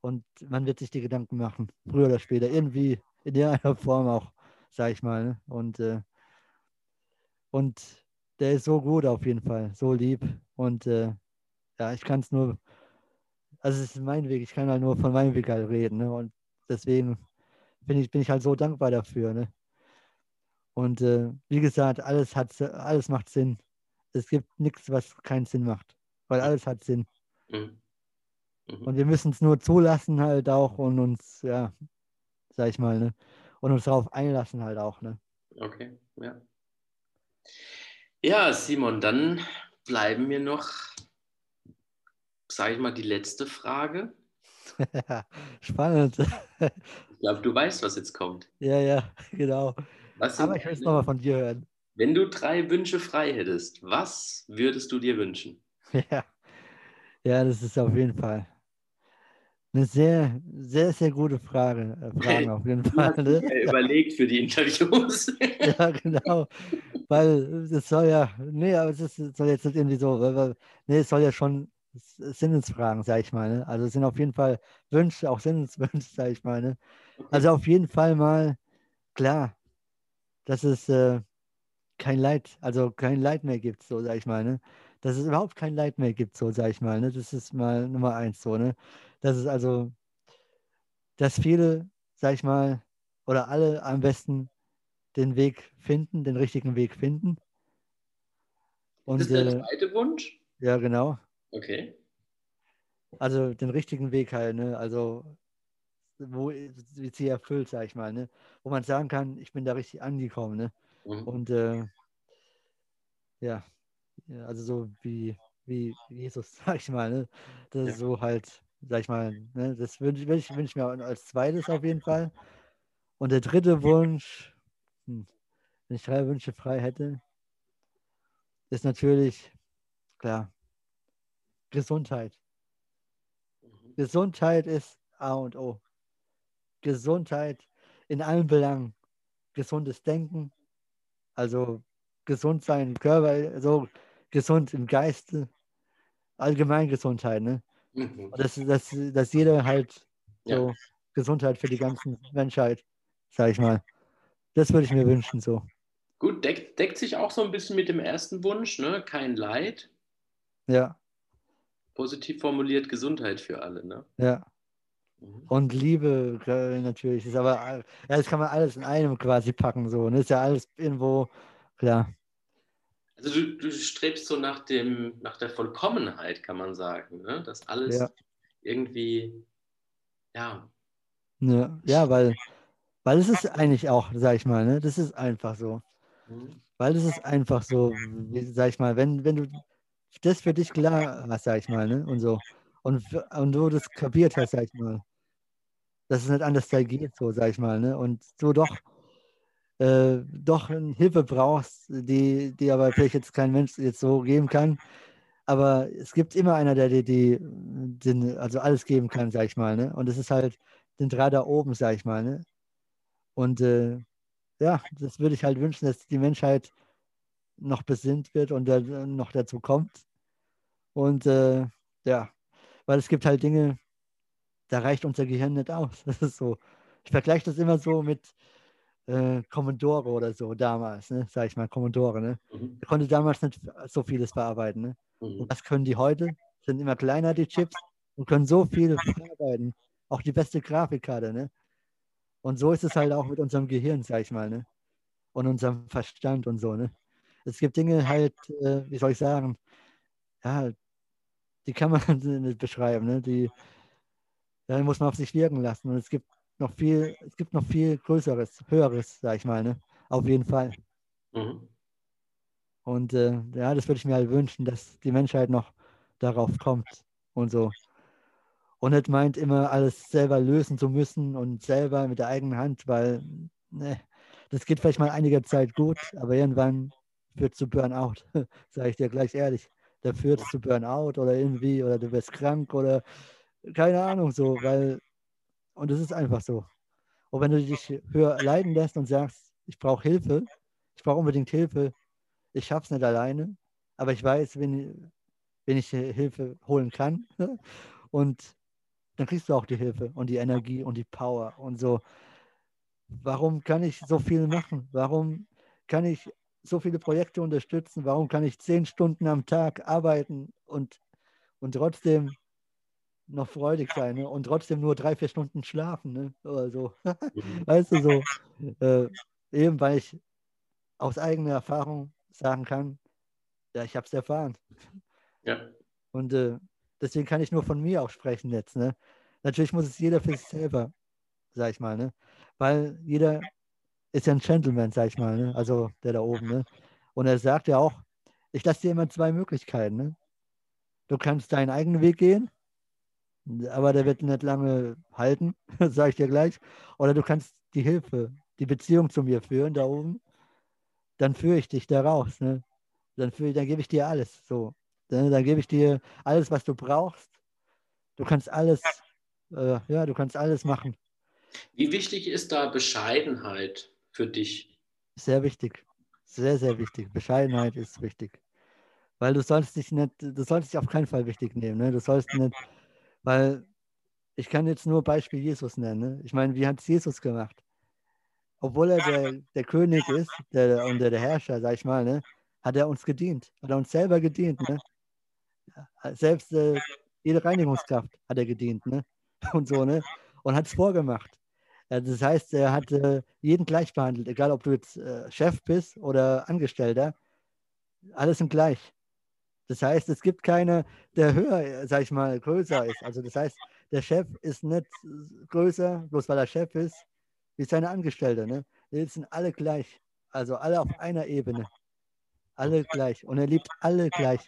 Und man wird sich die Gedanken machen, früher oder später, irgendwie in irgendeiner Form auch, sag ich mal. Ne? Und, äh, und der ist so gut auf jeden Fall, so lieb. Und äh, ja, ich kann es nur, also es ist mein Weg, ich kann halt nur von meinem Weg halt reden. Ne? Und deswegen bin ich, bin ich halt so dankbar dafür. Ne? Und äh, wie gesagt, alles, hat, alles macht Sinn. Es gibt nichts, was keinen Sinn macht, weil alles hat Sinn. Mhm. Mhm. Und wir müssen es nur zulassen halt auch und uns, ja, sag ich mal, ne? Und uns darauf einlassen halt auch, ne? Okay, ja. Ja, Simon, dann bleiben mir noch, sage ich mal, die letzte Frage. Spannend. Ich glaube, du weißt, was jetzt kommt. ja, ja, genau. Was Aber ich will es nochmal von dir hören. Wenn du drei Wünsche frei hättest, was würdest du dir wünschen? Ja. ja, das ist auf jeden Fall eine sehr, sehr, sehr gute Frage. Äh, Fragen auf jeden Fall. Ne? überlegt für die Interviews. Ja, genau. Weil es soll ja, nee, aber es ist, soll jetzt nicht irgendwie so, weil, weil, nee, es soll ja schon Sinnesfragen, sag ich mal. Ne? Also es sind auf jeden Fall Wünsche, auch Sinneswünsche, sag ich mal. Ne? Also auf jeden Fall mal klar, dass es äh, kein Leid, also kein Leid mehr gibt, so sag ich mal. Ne? Dass es überhaupt kein Leid mehr gibt, so sag ich mal. Ne? Das ist mal Nummer eins so, ne? Dass es also dass viele, sag ich mal, oder alle am besten den Weg finden, den richtigen Weg finden. Und, das ist der äh, zweite Wunsch? Ja, genau. Okay. Also den richtigen Weg halt, ne? Also wo sie erfüllt, sag ich mal, ne? Wo man sagen kann, ich bin da richtig angekommen, ne? Mhm. Und äh, ja, also so wie, wie Jesus, sag ich mal, ne? Das ja. ist so halt, sag ich mal, ne? Das wünsche ich, wünsch ich mir als zweites auf jeden Fall. Und der dritte Wunsch, hm, wenn ich drei Wünsche frei hätte, ist natürlich, klar, Gesundheit. Mhm. Gesundheit ist A und O. Gesundheit in allen Belangen. Gesundes Denken, also gesund sein im Körper, so gesund im Geiste, allgemein Gesundheit, ne? Mhm. Dass, dass, dass jeder halt so ja. Gesundheit für die ganze Menschheit, sag ich mal. Das würde ich mir wünschen, so. Gut, deckt, deckt sich auch so ein bisschen mit dem ersten Wunsch, ne? Kein Leid. Ja. Positiv formuliert Gesundheit für alle, ne? Ja. Mhm. Und Liebe natürlich. Ist aber, ja, das kann man alles in einem quasi packen, so. Ne? Ist ja alles irgendwo, klar. Also du, du strebst so nach dem, nach der Vollkommenheit, kann man sagen, ne? Dass alles ja. irgendwie, ja. Ja, ja weil, weil es ist eigentlich auch, sag ich mal, ne? Das ist einfach so. Mhm. Weil es ist einfach so, sag ich mal, wenn, wenn du das für dich klar hast, sag ich mal, ne? Und so. Und, und du das kapiert hast, sag ich mal, dass es nicht anders geht, so, sag ich mal, ne? Und du doch, äh, doch Hilfe brauchst, die, die aber vielleicht jetzt kein Mensch jetzt so geben kann. Aber es gibt immer einer, der dir die, die, also alles geben kann, sag ich mal, ne? Und es ist halt den Draht da oben, sag ich mal, ne? Und äh, ja, das würde ich halt wünschen, dass die Menschheit noch besinnt wird und noch dazu kommt. Und äh, ja, weil es gibt halt Dinge, da reicht unser Gehirn nicht aus. Das ist so. Ich vergleiche das immer so mit äh, Commodore oder so damals, ne? sag ich mal, Commodore. Ne? Mhm. Der konnte damals nicht so vieles verarbeiten. Ne? Mhm. Und was können die heute? Sind immer kleiner, die Chips, und können so viel verarbeiten. Auch die beste Grafikkarte. Ne? Und so ist es halt auch mit unserem Gehirn, sag ich mal, ne? Und unserem Verstand und so, ne? Es gibt Dinge halt, äh, wie soll ich sagen, ja, die kann man nicht beschreiben, ne? Die, ja, muss man auf sich wirken lassen. Und es gibt noch viel, es gibt noch viel Größeres, Höheres, sag ich mal, ne? Auf jeden Fall. Mhm. Und äh, ja, das würde ich mir halt wünschen, dass die Menschheit noch darauf kommt und so und nicht meint, immer alles selber lösen zu müssen und selber mit der eigenen Hand, weil ne, das geht vielleicht mal einige Zeit gut, aber irgendwann führt es zu Burnout, sage ich dir gleich ehrlich. Da führt zu Burnout oder irgendwie, oder du wirst krank oder keine Ahnung so, weil, und es ist einfach so. Und wenn du dich höher leiden lässt und sagst, ich brauche Hilfe, ich brauche unbedingt Hilfe, ich schaffe es nicht alleine, aber ich weiß, wenn, wenn ich Hilfe holen kann. Und dann kriegst du auch die Hilfe und die Energie und die Power und so. Warum kann ich so viel machen? Warum kann ich so viele Projekte unterstützen? Warum kann ich zehn Stunden am Tag arbeiten und, und trotzdem noch freudig sein ne? und trotzdem nur drei, vier Stunden schlafen? Ne? Oder so. Mhm. weißt du, so. Äh, eben weil ich aus eigener Erfahrung sagen kann, ja, ich habe es erfahren. Ja. Und äh, Deswegen kann ich nur von mir auch sprechen jetzt. Ne? Natürlich muss es jeder für sich selber, sag ich mal, ne? Weil jeder ist ja ein Gentleman, sag ich mal, ne? Also der da oben, ne? Und er sagt ja auch, ich lasse dir immer zwei Möglichkeiten, ne? Du kannst deinen eigenen Weg gehen, aber der wird nicht lange halten, sage ich dir gleich. Oder du kannst die Hilfe, die Beziehung zu mir führen, da oben. Dann führe ich dich da raus. Ne? Dann, dann gebe ich dir alles. So. Dann, dann gebe ich dir alles, was du brauchst. Du kannst alles, äh, ja, du kannst alles machen. Wie wichtig ist da Bescheidenheit für dich? Sehr wichtig. Sehr, sehr wichtig. Bescheidenheit ist wichtig. Weil du sollst dich nicht, du sollst dich auf keinen Fall wichtig nehmen. Ne? Du sollst nicht, weil ich kann jetzt nur Beispiel Jesus nennen. Ne? Ich meine, wie hat es Jesus gemacht? Obwohl er der, der König ist der, und der, der Herrscher, sag ich mal, ne? hat er uns gedient, hat er uns selber gedient. Ne? Selbst äh, jede Reinigungskraft hat er gedient, ne? Und so, ne? und hat es vorgemacht. Das heißt, er hat äh, jeden gleich behandelt, egal ob du jetzt äh, Chef bist oder Angestellter. Alles sind gleich. Das heißt, es gibt keine, der höher, sag ich mal, größer ist. Also das heißt, der Chef ist nicht größer, bloß weil er Chef ist, wie seine Angestellte. Ne? Die sind alle gleich. Also alle auf einer Ebene. Alle gleich. Und er liebt alle gleich.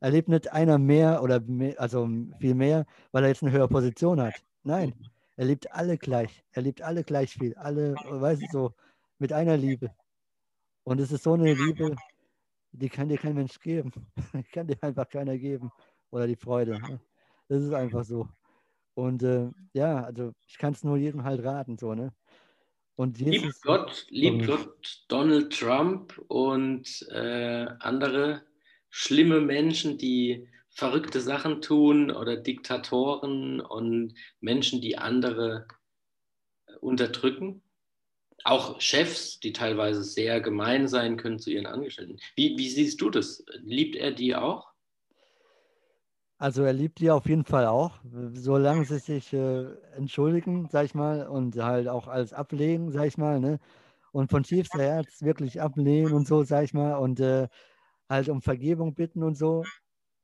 Er liebt nicht einer mehr oder mehr, also viel mehr, weil er jetzt eine höhere Position hat. Nein, er liebt alle gleich. Er liebt alle gleich viel. Alle, weißt du, so mit einer Liebe. Und es ist so eine Liebe, die kann dir kein Mensch geben. Die kann dir einfach keiner geben. Oder die Freude. Ne? Das ist einfach so. Und äh, ja, also ich kann es nur jedem halt raten, so, ne? Und Jesus, liebt Gott, liebt Gott Donald Trump und äh, andere schlimme Menschen, die verrückte Sachen tun oder Diktatoren und Menschen, die andere äh, unterdrücken. Auch Chefs, die teilweise sehr gemein sein können zu ihren Angestellten. Wie, wie siehst du das? Liebt er die auch? Also er liebt die auf jeden Fall auch, solange sie sich äh, entschuldigen, sag ich mal, und halt auch alles ablegen, sag ich mal, ne? Und von tiefster Herz wirklich ablehnen und so, sag ich mal, und äh, halt um Vergebung bitten und so,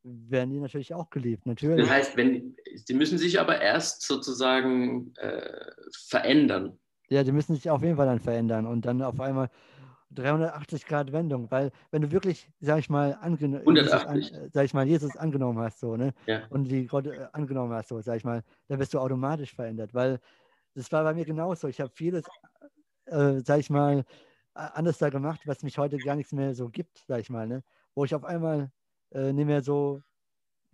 werden die natürlich auch geliebt, natürlich. Das heißt, wenn, sie müssen sich aber erst sozusagen äh, verändern. Ja, die müssen sich auf jeden Fall dann verändern und dann auf einmal 380 Grad Wendung, weil wenn du wirklich, sag ich mal, angenommen, an, sag ich mal, Jesus angenommen hast, so, ne? Ja. Und die Gott äh, angenommen hast, so, sag ich mal, dann wirst du automatisch verändert, weil das war bei mir genauso. Ich habe vieles, äh, sag ich mal, anders da gemacht, was mich heute gar nichts mehr so gibt, sag ich mal, ne? Wo ich auf einmal äh, nicht mehr so,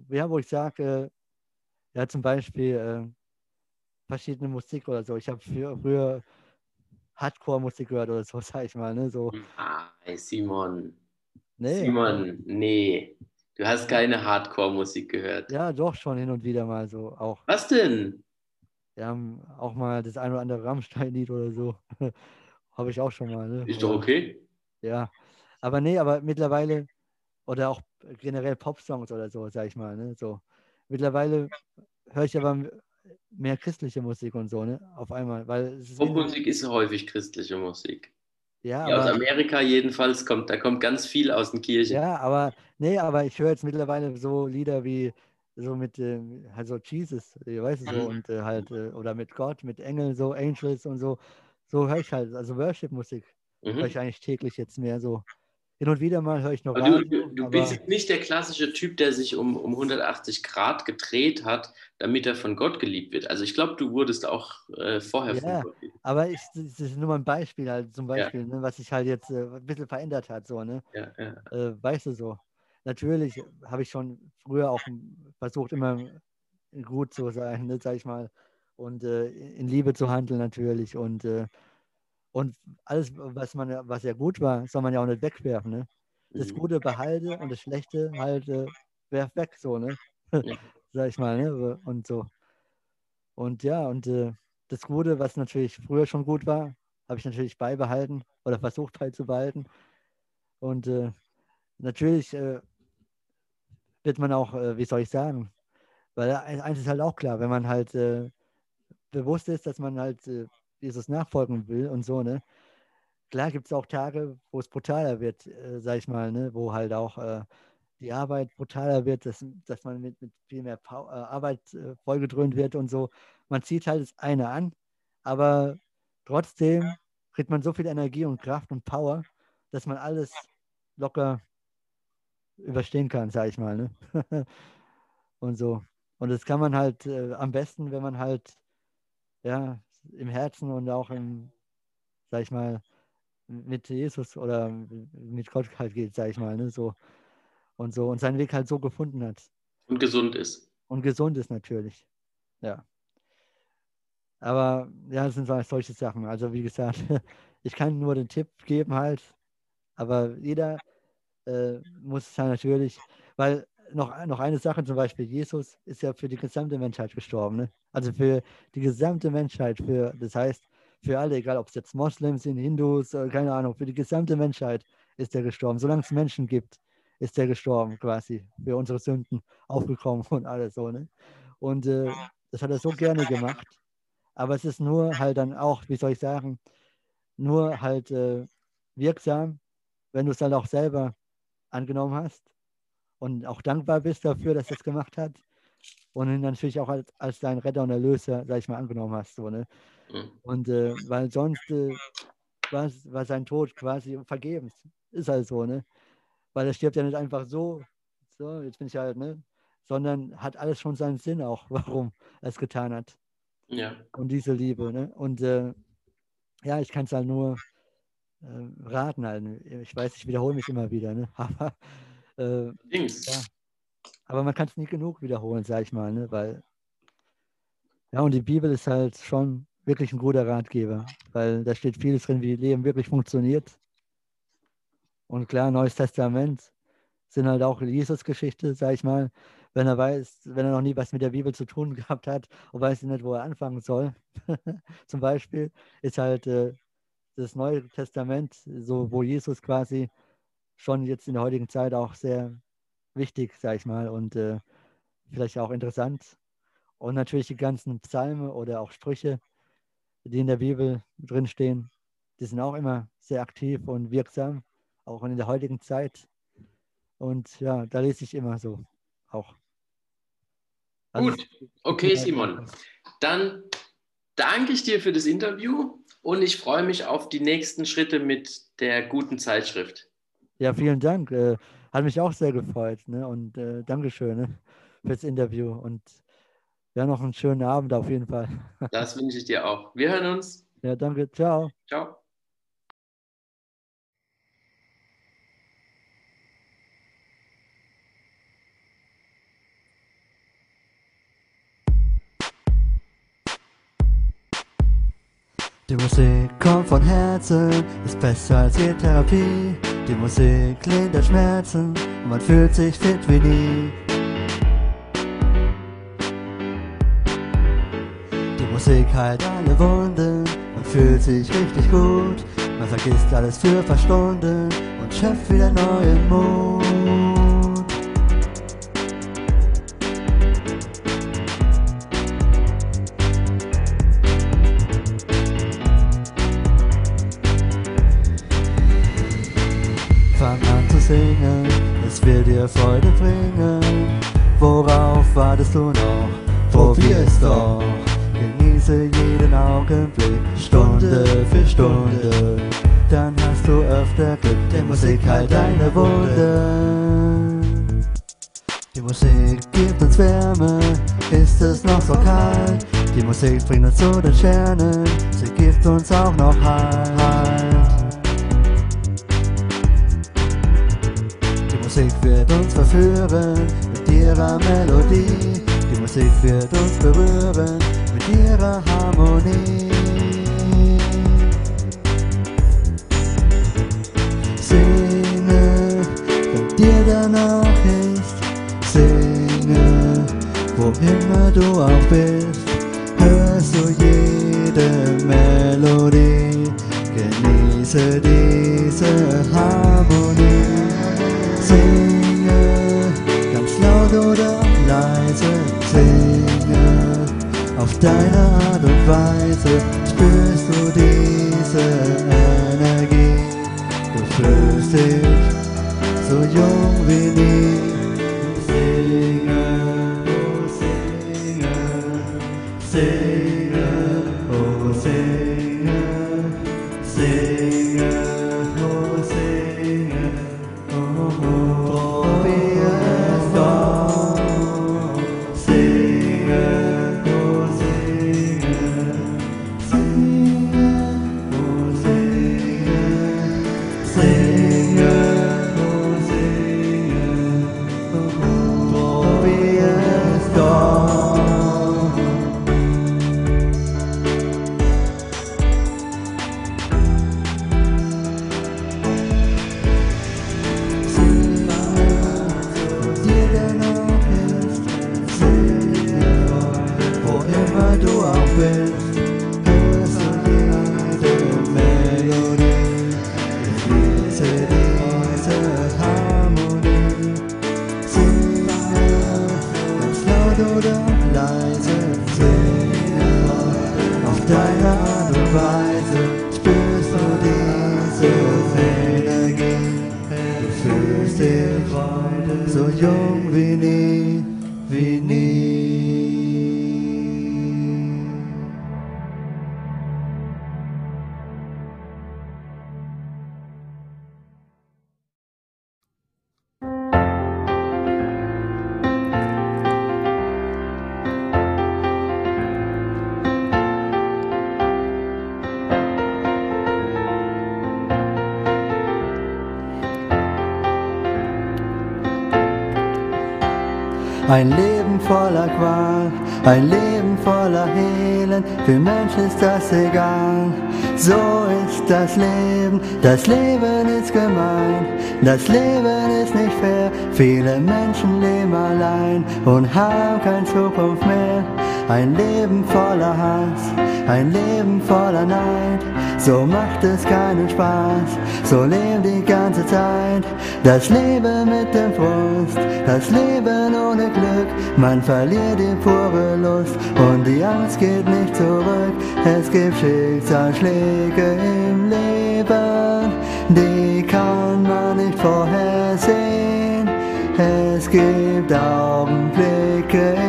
ja, wo ich sage, äh, ja, zum Beispiel äh, verschiedene Musik oder so. Ich habe früher Hardcore-Musik gehört oder so, sag ich mal. Ne? So. Ah, Simon. Nee. Simon, nee. Du hast keine Hardcore-Musik gehört. Ja, doch schon hin und wieder mal so auch. Was denn? Wir haben auch mal das ein oder andere Rammstein-Lied oder so. Habe ich auch schon mal. Ne? Ist doch okay. Ja. Aber nee, aber mittlerweile, oder auch generell Pop-Songs oder so, sag ich mal. Ne? So. Mittlerweile höre ich aber mehr christliche Musik und so, ne? Auf einmal. Weil Popmusik ist häufig christliche Musik. Ja, ja aber, aus Amerika jedenfalls kommt, da kommt ganz viel aus den Kirchen. Ja, aber nee, aber ich höre jetzt mittlerweile so Lieder wie so mit äh, halt so Jesus, weißt du so, mhm. und äh, halt, äh, oder mit Gott, mit Engeln, so Angels und so. So höre ich halt, also Worship-Musik mhm. höre ich eigentlich täglich jetzt mehr so. Hin und wieder mal höre ich noch Radio. Du, du, du bist nicht der klassische Typ, der sich um, um 180 Grad gedreht hat, damit er von Gott geliebt wird. Also ich glaube, du wurdest auch äh, vorher ja, von Gott geliebt. Aber ich, das ist nur mal ein Beispiel, halt, zum Beispiel, ja. ne, was sich halt jetzt äh, ein bisschen verändert hat. So, ne? Ja, äh, weißt du so. Natürlich habe ich schon früher auch versucht, immer gut zu sein, ne, sag ich mal. Und äh, in Liebe zu handeln natürlich. Und äh, und alles, was man was ja gut war, soll man ja auch nicht wegwerfen. Ne? Das mhm. Gute behalte und das Schlechte halt äh, werf weg, so, ne? Sag ich mal, ne? Und so. Und ja, und äh, das Gute, was natürlich früher schon gut war, habe ich natürlich beibehalten oder versucht beizubehalten. Und äh, natürlich äh, wird man auch, äh, wie soll ich sagen, weil eins ist halt auch klar, wenn man halt äh, bewusst ist, dass man halt Jesus nachfolgen will und so, ne? Klar gibt es auch Tage, wo es brutaler wird, äh, sag ich mal, ne? Wo halt auch äh, die Arbeit brutaler wird, dass, dass man mit, mit viel mehr pa äh, Arbeit äh, vollgedröhnt wird und so. Man zieht halt das eine an, aber trotzdem kriegt man so viel Energie und Kraft und Power, dass man alles locker überstehen kann, sag ich mal, ne? und so. Und das kann man halt äh, am besten, wenn man halt ja, im Herzen und auch im, sag ich mal, mit Jesus oder mit Gott halt geht, sag ich mal, ne, so und so und seinen Weg halt so gefunden hat. Und gesund ist. Und gesund ist natürlich. Ja. Aber ja, das sind solche Sachen. Also wie gesagt, ich kann nur den Tipp geben halt, aber jeder äh, muss es ja natürlich, weil noch, noch eine Sache zum Beispiel, Jesus ist ja für die gesamte Menschheit gestorben. Ne? Also für die gesamte Menschheit, für, das heißt für alle, egal ob es jetzt Moslems sind, Hindus, keine Ahnung, für die gesamte Menschheit ist er gestorben. Solange es Menschen gibt, ist er gestorben quasi, für unsere Sünden aufgekommen und alles so. Ne? Und äh, das hat er so gerne gemacht, Aber es ist nur halt dann auch, wie soll ich sagen, nur halt äh, wirksam, wenn du es dann auch selber angenommen hast und auch dankbar bist dafür, dass er es gemacht hat und ihn natürlich auch als, als dein Retter und Erlöser, sag ich mal, angenommen hast. So, ne? Mhm. Und äh, weil sonst äh, war, war sein Tod quasi vergebens. Ist halt so, ne? Weil er stirbt ja nicht einfach so, so, jetzt bin ich halt, ne? Sondern hat alles schon seinen Sinn auch, warum er es getan hat. Ja. Und diese Liebe, ne? Und äh, ja, ich kann es halt nur äh, raten. Halt. Ich weiß, ich wiederhole mich immer wieder, ne? Aber, äh, ja. Aber man kann es nie genug wiederholen, sag ich mal, ne? Weil, ja, und die Bibel ist halt schon wirklich ein guter Ratgeber, weil da steht vieles drin, wie Leben wirklich funktioniert. Und klar, Neues Testament sind halt auch Jesus-Geschichte, sag ich mal. Wenn er weiß, wenn er noch nie was mit der Bibel zu tun gehabt hat und weiß nicht, wo er anfangen soll, zum Beispiel, ist halt äh, das Neue Testament, so wo Jesus quasi schon jetzt in der heutigen Zeit auch sehr wichtig, sag ich mal, und äh, vielleicht auch interessant. Und natürlich die ganzen Psalme oder auch Sprüche, die in der Bibel drinstehen, die sind auch immer sehr aktiv und wirksam, auch in der heutigen Zeit. Und ja, da lese ich immer so auch. Also Gut, okay, Simon. Dann danke ich dir für das Interview und ich freue mich auf die nächsten Schritte mit der guten Zeitschrift. Ja, vielen Dank. Äh, hat mich auch sehr gefreut. Ne? Und äh, Dankeschön ne? fürs Interview. Und ja, noch einen schönen Abend auf jeden Fall. Das wünsche ich dir auch. Wir hören uns. Ja, danke. Ciao. Ciao. Die Musik kommt von Herzen, ist besser als jede Therapie. Die Musik lindert Schmerzen und man fühlt sich fit wie nie. Die Musik heilt alle Wunden, man fühlt sich richtig gut. Man vergisst alles für ein paar Stunden und schöpft wieder neuen Mut. Singen, es wird dir Freude bringen. Worauf wartest du noch? Probier es doch. Genieße jeden Augenblick, Stunde für Stunde. Dann hast du öfter Glück, denn Musik heilt deine Wunden. Die Musik gibt uns Wärme, ist es noch so kalt. Die Musik bringt uns zu den Sternen, sie gibt uns auch noch Halt. Musik wird uns verführen mit ihrer Melodie. Die Musik wird uns berühren mit ihrer Harmonie. Singe, wenn dir danach ist. Singe, wo immer du auch bist. Hörst du jede Melodie. Genieße diese Harmonie deine Art und Weise spürst du diese Energie, du fühlst dich so jung wie nie, Ein Leben voller Qual, ein Leben voller Elend, für Mensch ist das egal. So ist das Leben, das Leben ist gemein, das Leben ist nicht fair. Viele Menschen leben allein und haben keine Zukunft mehr. Ein Leben voller Hass, ein Leben voller Neid, so macht es keinen Spaß, so leben die ganze Zeit. Das Leben mit dem Frust, das Leben ohne Glück, man verliert die pure Lust und die Angst geht nicht zurück. Es gibt Schicksalsschläge im Leben, die kann man nicht vorhersehen. Es gibt Augenblicke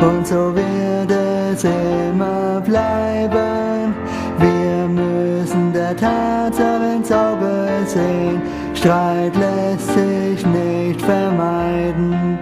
und so wird es immer bleiben. Wir müssen der Tatsache ins Auge sehen, Streit lässt sich nicht vermeiden.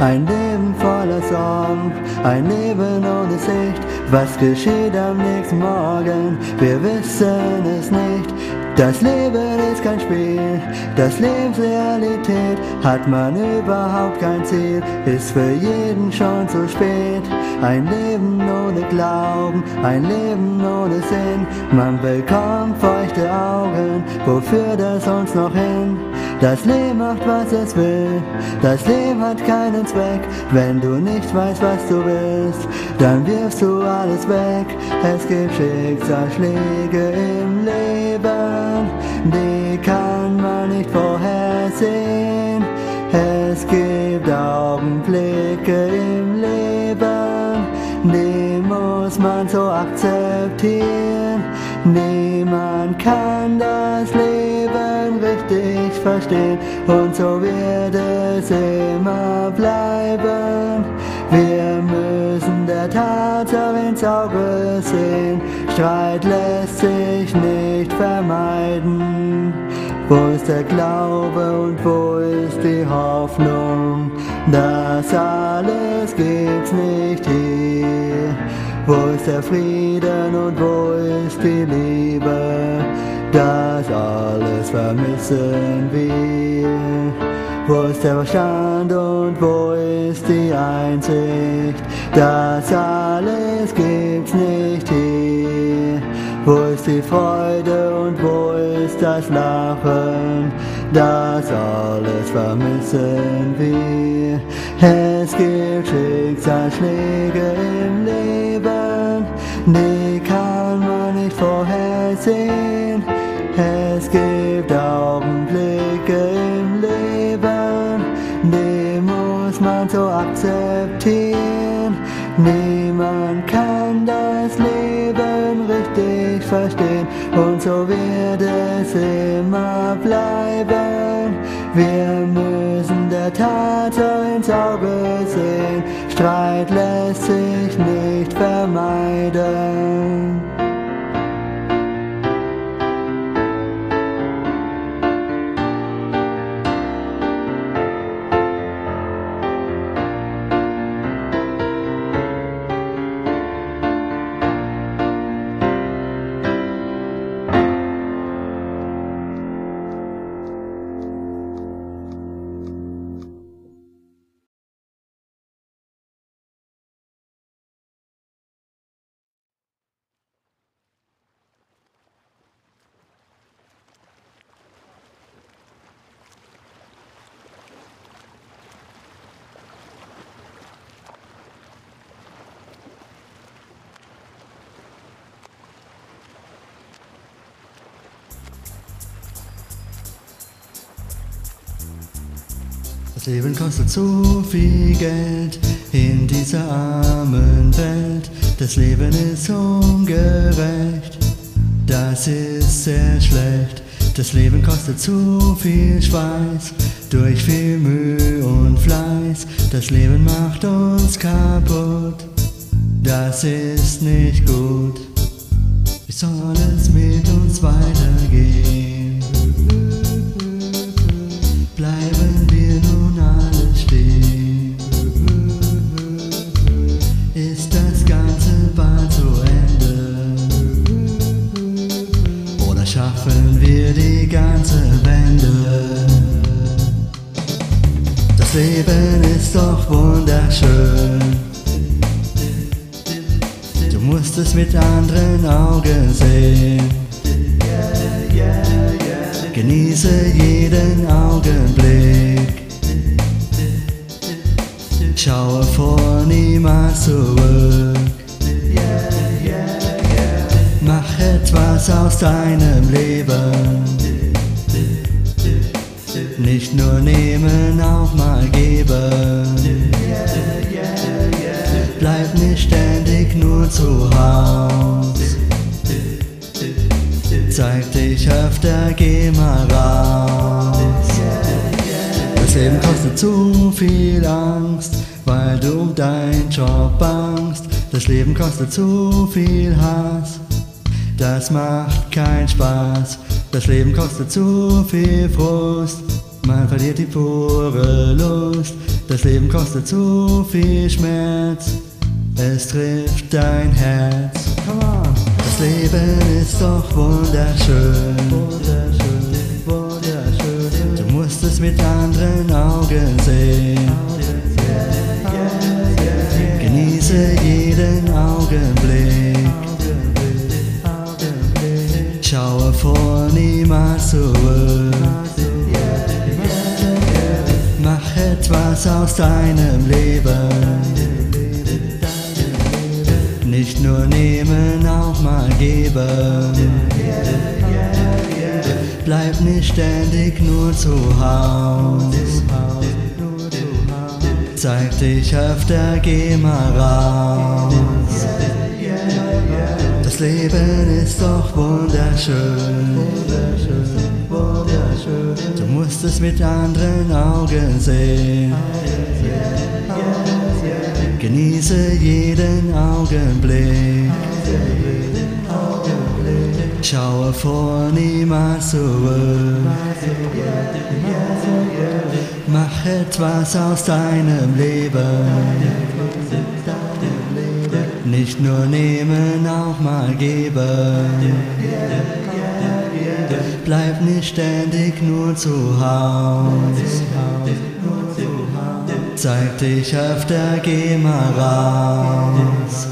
Ein Leben voller Sorgen, ein Leben ohne Sicht. Was geschieht am nächsten Morgen? Wir wissen es nicht. Das Leben ist kein Spiel, das Lebensrealität hat man überhaupt kein Ziel, ist für jeden schon zu spät. Ein Leben ohne Glauben, ein Leben ohne Sinn, man bekommt feuchte Augen, wofür das uns noch hin? Das Leben macht, was es will, das Leben hat keinen Zweck, wenn du nicht weißt, was du willst, dann wirfst du alles weg. Es gibt Schicksalsschläge im Leben, die kann man nicht vorhersehen. Es gibt Augenblicke im Leben, die muss man so akzeptieren. Niemand kann das Leben richtig verstehen und so wird es immer bleiben. Wir müssen der Tatsache ins Auge sehen, Streit lässt sich nicht vermeiden. Wo ist der Glaube und wo ist die Hoffnung? Das alles gibt's nicht hier. Wo ist der Frieden und wo ist die Liebe? Das alles vermissen wir. Wo ist der Verstand und wo ist die Einsicht? Das alles hier. Wo ist die Freude und wo ist das Lachen? Das alles vermissen wir. Es gibt Schicksalsschläge im Leben, die kann man nicht vorhersehen. Es gibt Augenblicke im Leben, die muss man so akzeptieren. Niemand verstehen und so wird es immer bleiben. Wir müssen der Tatsache ins Auge sehen, Streit lässt sich nicht vermeiden. Leben kostet zu viel Geld in dieser armen Welt. Das Leben ist ungerecht, das ist sehr schlecht. Das Leben kostet zu viel Schweiß, durch viel Mühe und Fleiß. Das Leben macht uns kaputt, das ist nicht gut. Wie soll es mit uns weitergehen? Leben ist doch wunderschön. Du musst es mit anderen Augen sehen. Genieße jeden Augenblick. Schaue vor niemals zurück. Mach etwas aus deinem Leben. Nicht nur nehmen, auch mal geben. Bleib nicht ständig nur zu Haus. Zeig dich öfter, geh mal raus. Das Leben kostet zu viel Angst, weil du um deinen Job bangst. Das Leben kostet zu viel Hass, das macht keinen Spaß. Das Leben kostet zu viel Frust, man verliert die pure Lust. Das Leben kostet zu viel Schmerz, es trifft dein Herz. Das Leben ist doch wunderschön. Wunderschön, wunderschön. Du musst es mit anderen Augen sehen. Genieße jeden Augenblick. Schaue vor niemals zurück. Mach etwas aus deinem Leben. Nicht nur nehmen, auch mal geben. Bleib nicht ständig nur zu Haus. Zeig dich öfter, geh mal raus. Das Leben ist doch wunderschön. Du musst es mit anderen Augen sehen. Genieße jeden Augenblick. Schaue vor niemals zurück. Mach etwas aus deinem Leben. Nicht nur nehmen, auch mal geben. Bleib nicht ständig nur zu Haus. Zeig dich öfter, geh mal raus.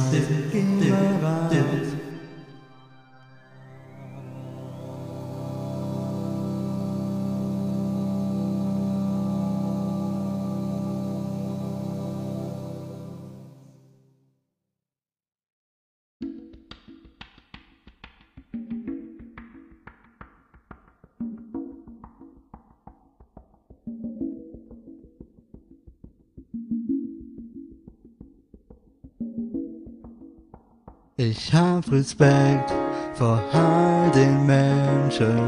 Ich hab Respekt vor all den Menschen,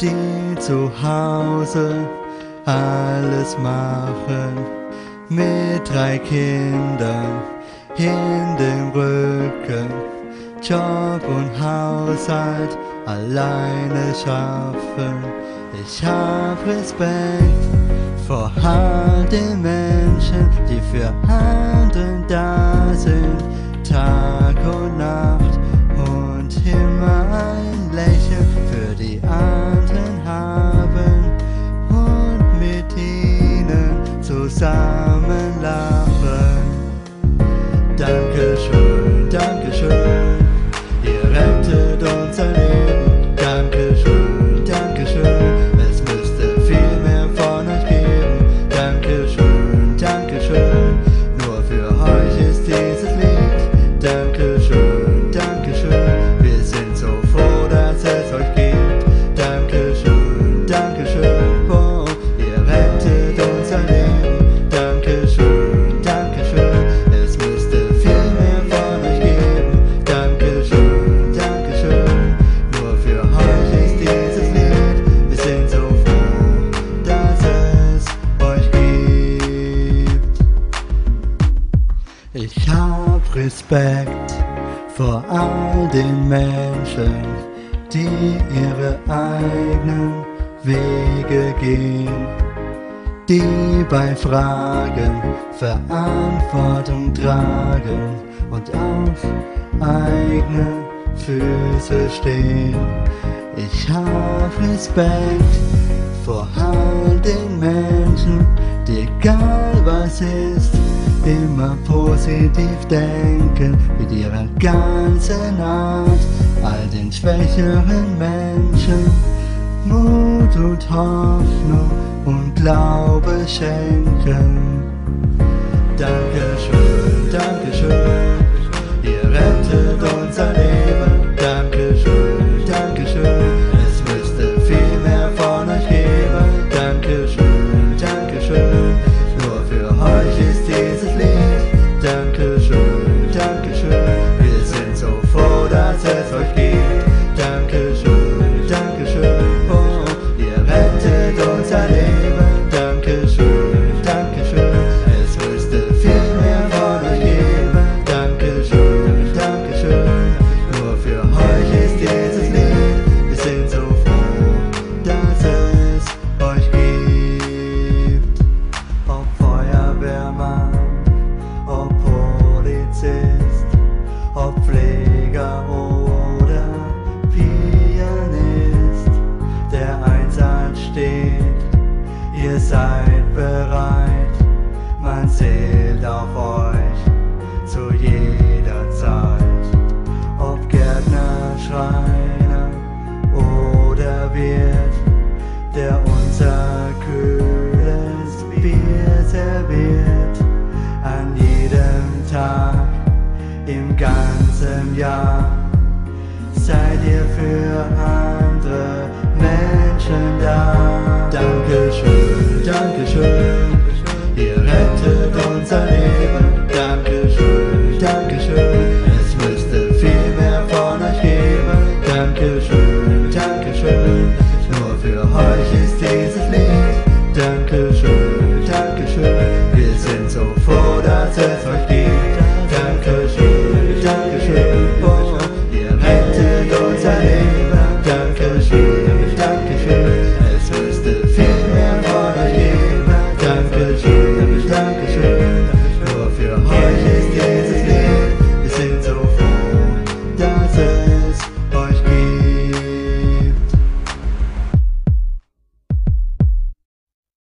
die zu Hause alles machen. Mit drei Kindern in dem Rücken, Job und Haushalt alleine schaffen. Ich hab Respekt vor all den Menschen, die für anderen Verantwortung tragen und auf eigene Füße stehen. Ich hab Respekt vor all den Menschen, die egal was ist, immer positiv denken mit ihrer ganzen Art, all den schwächeren Menschen Mut und Hoffnung und Glaube schenken. Dankeschön, Dankeschön, ihr rettet unser Leben.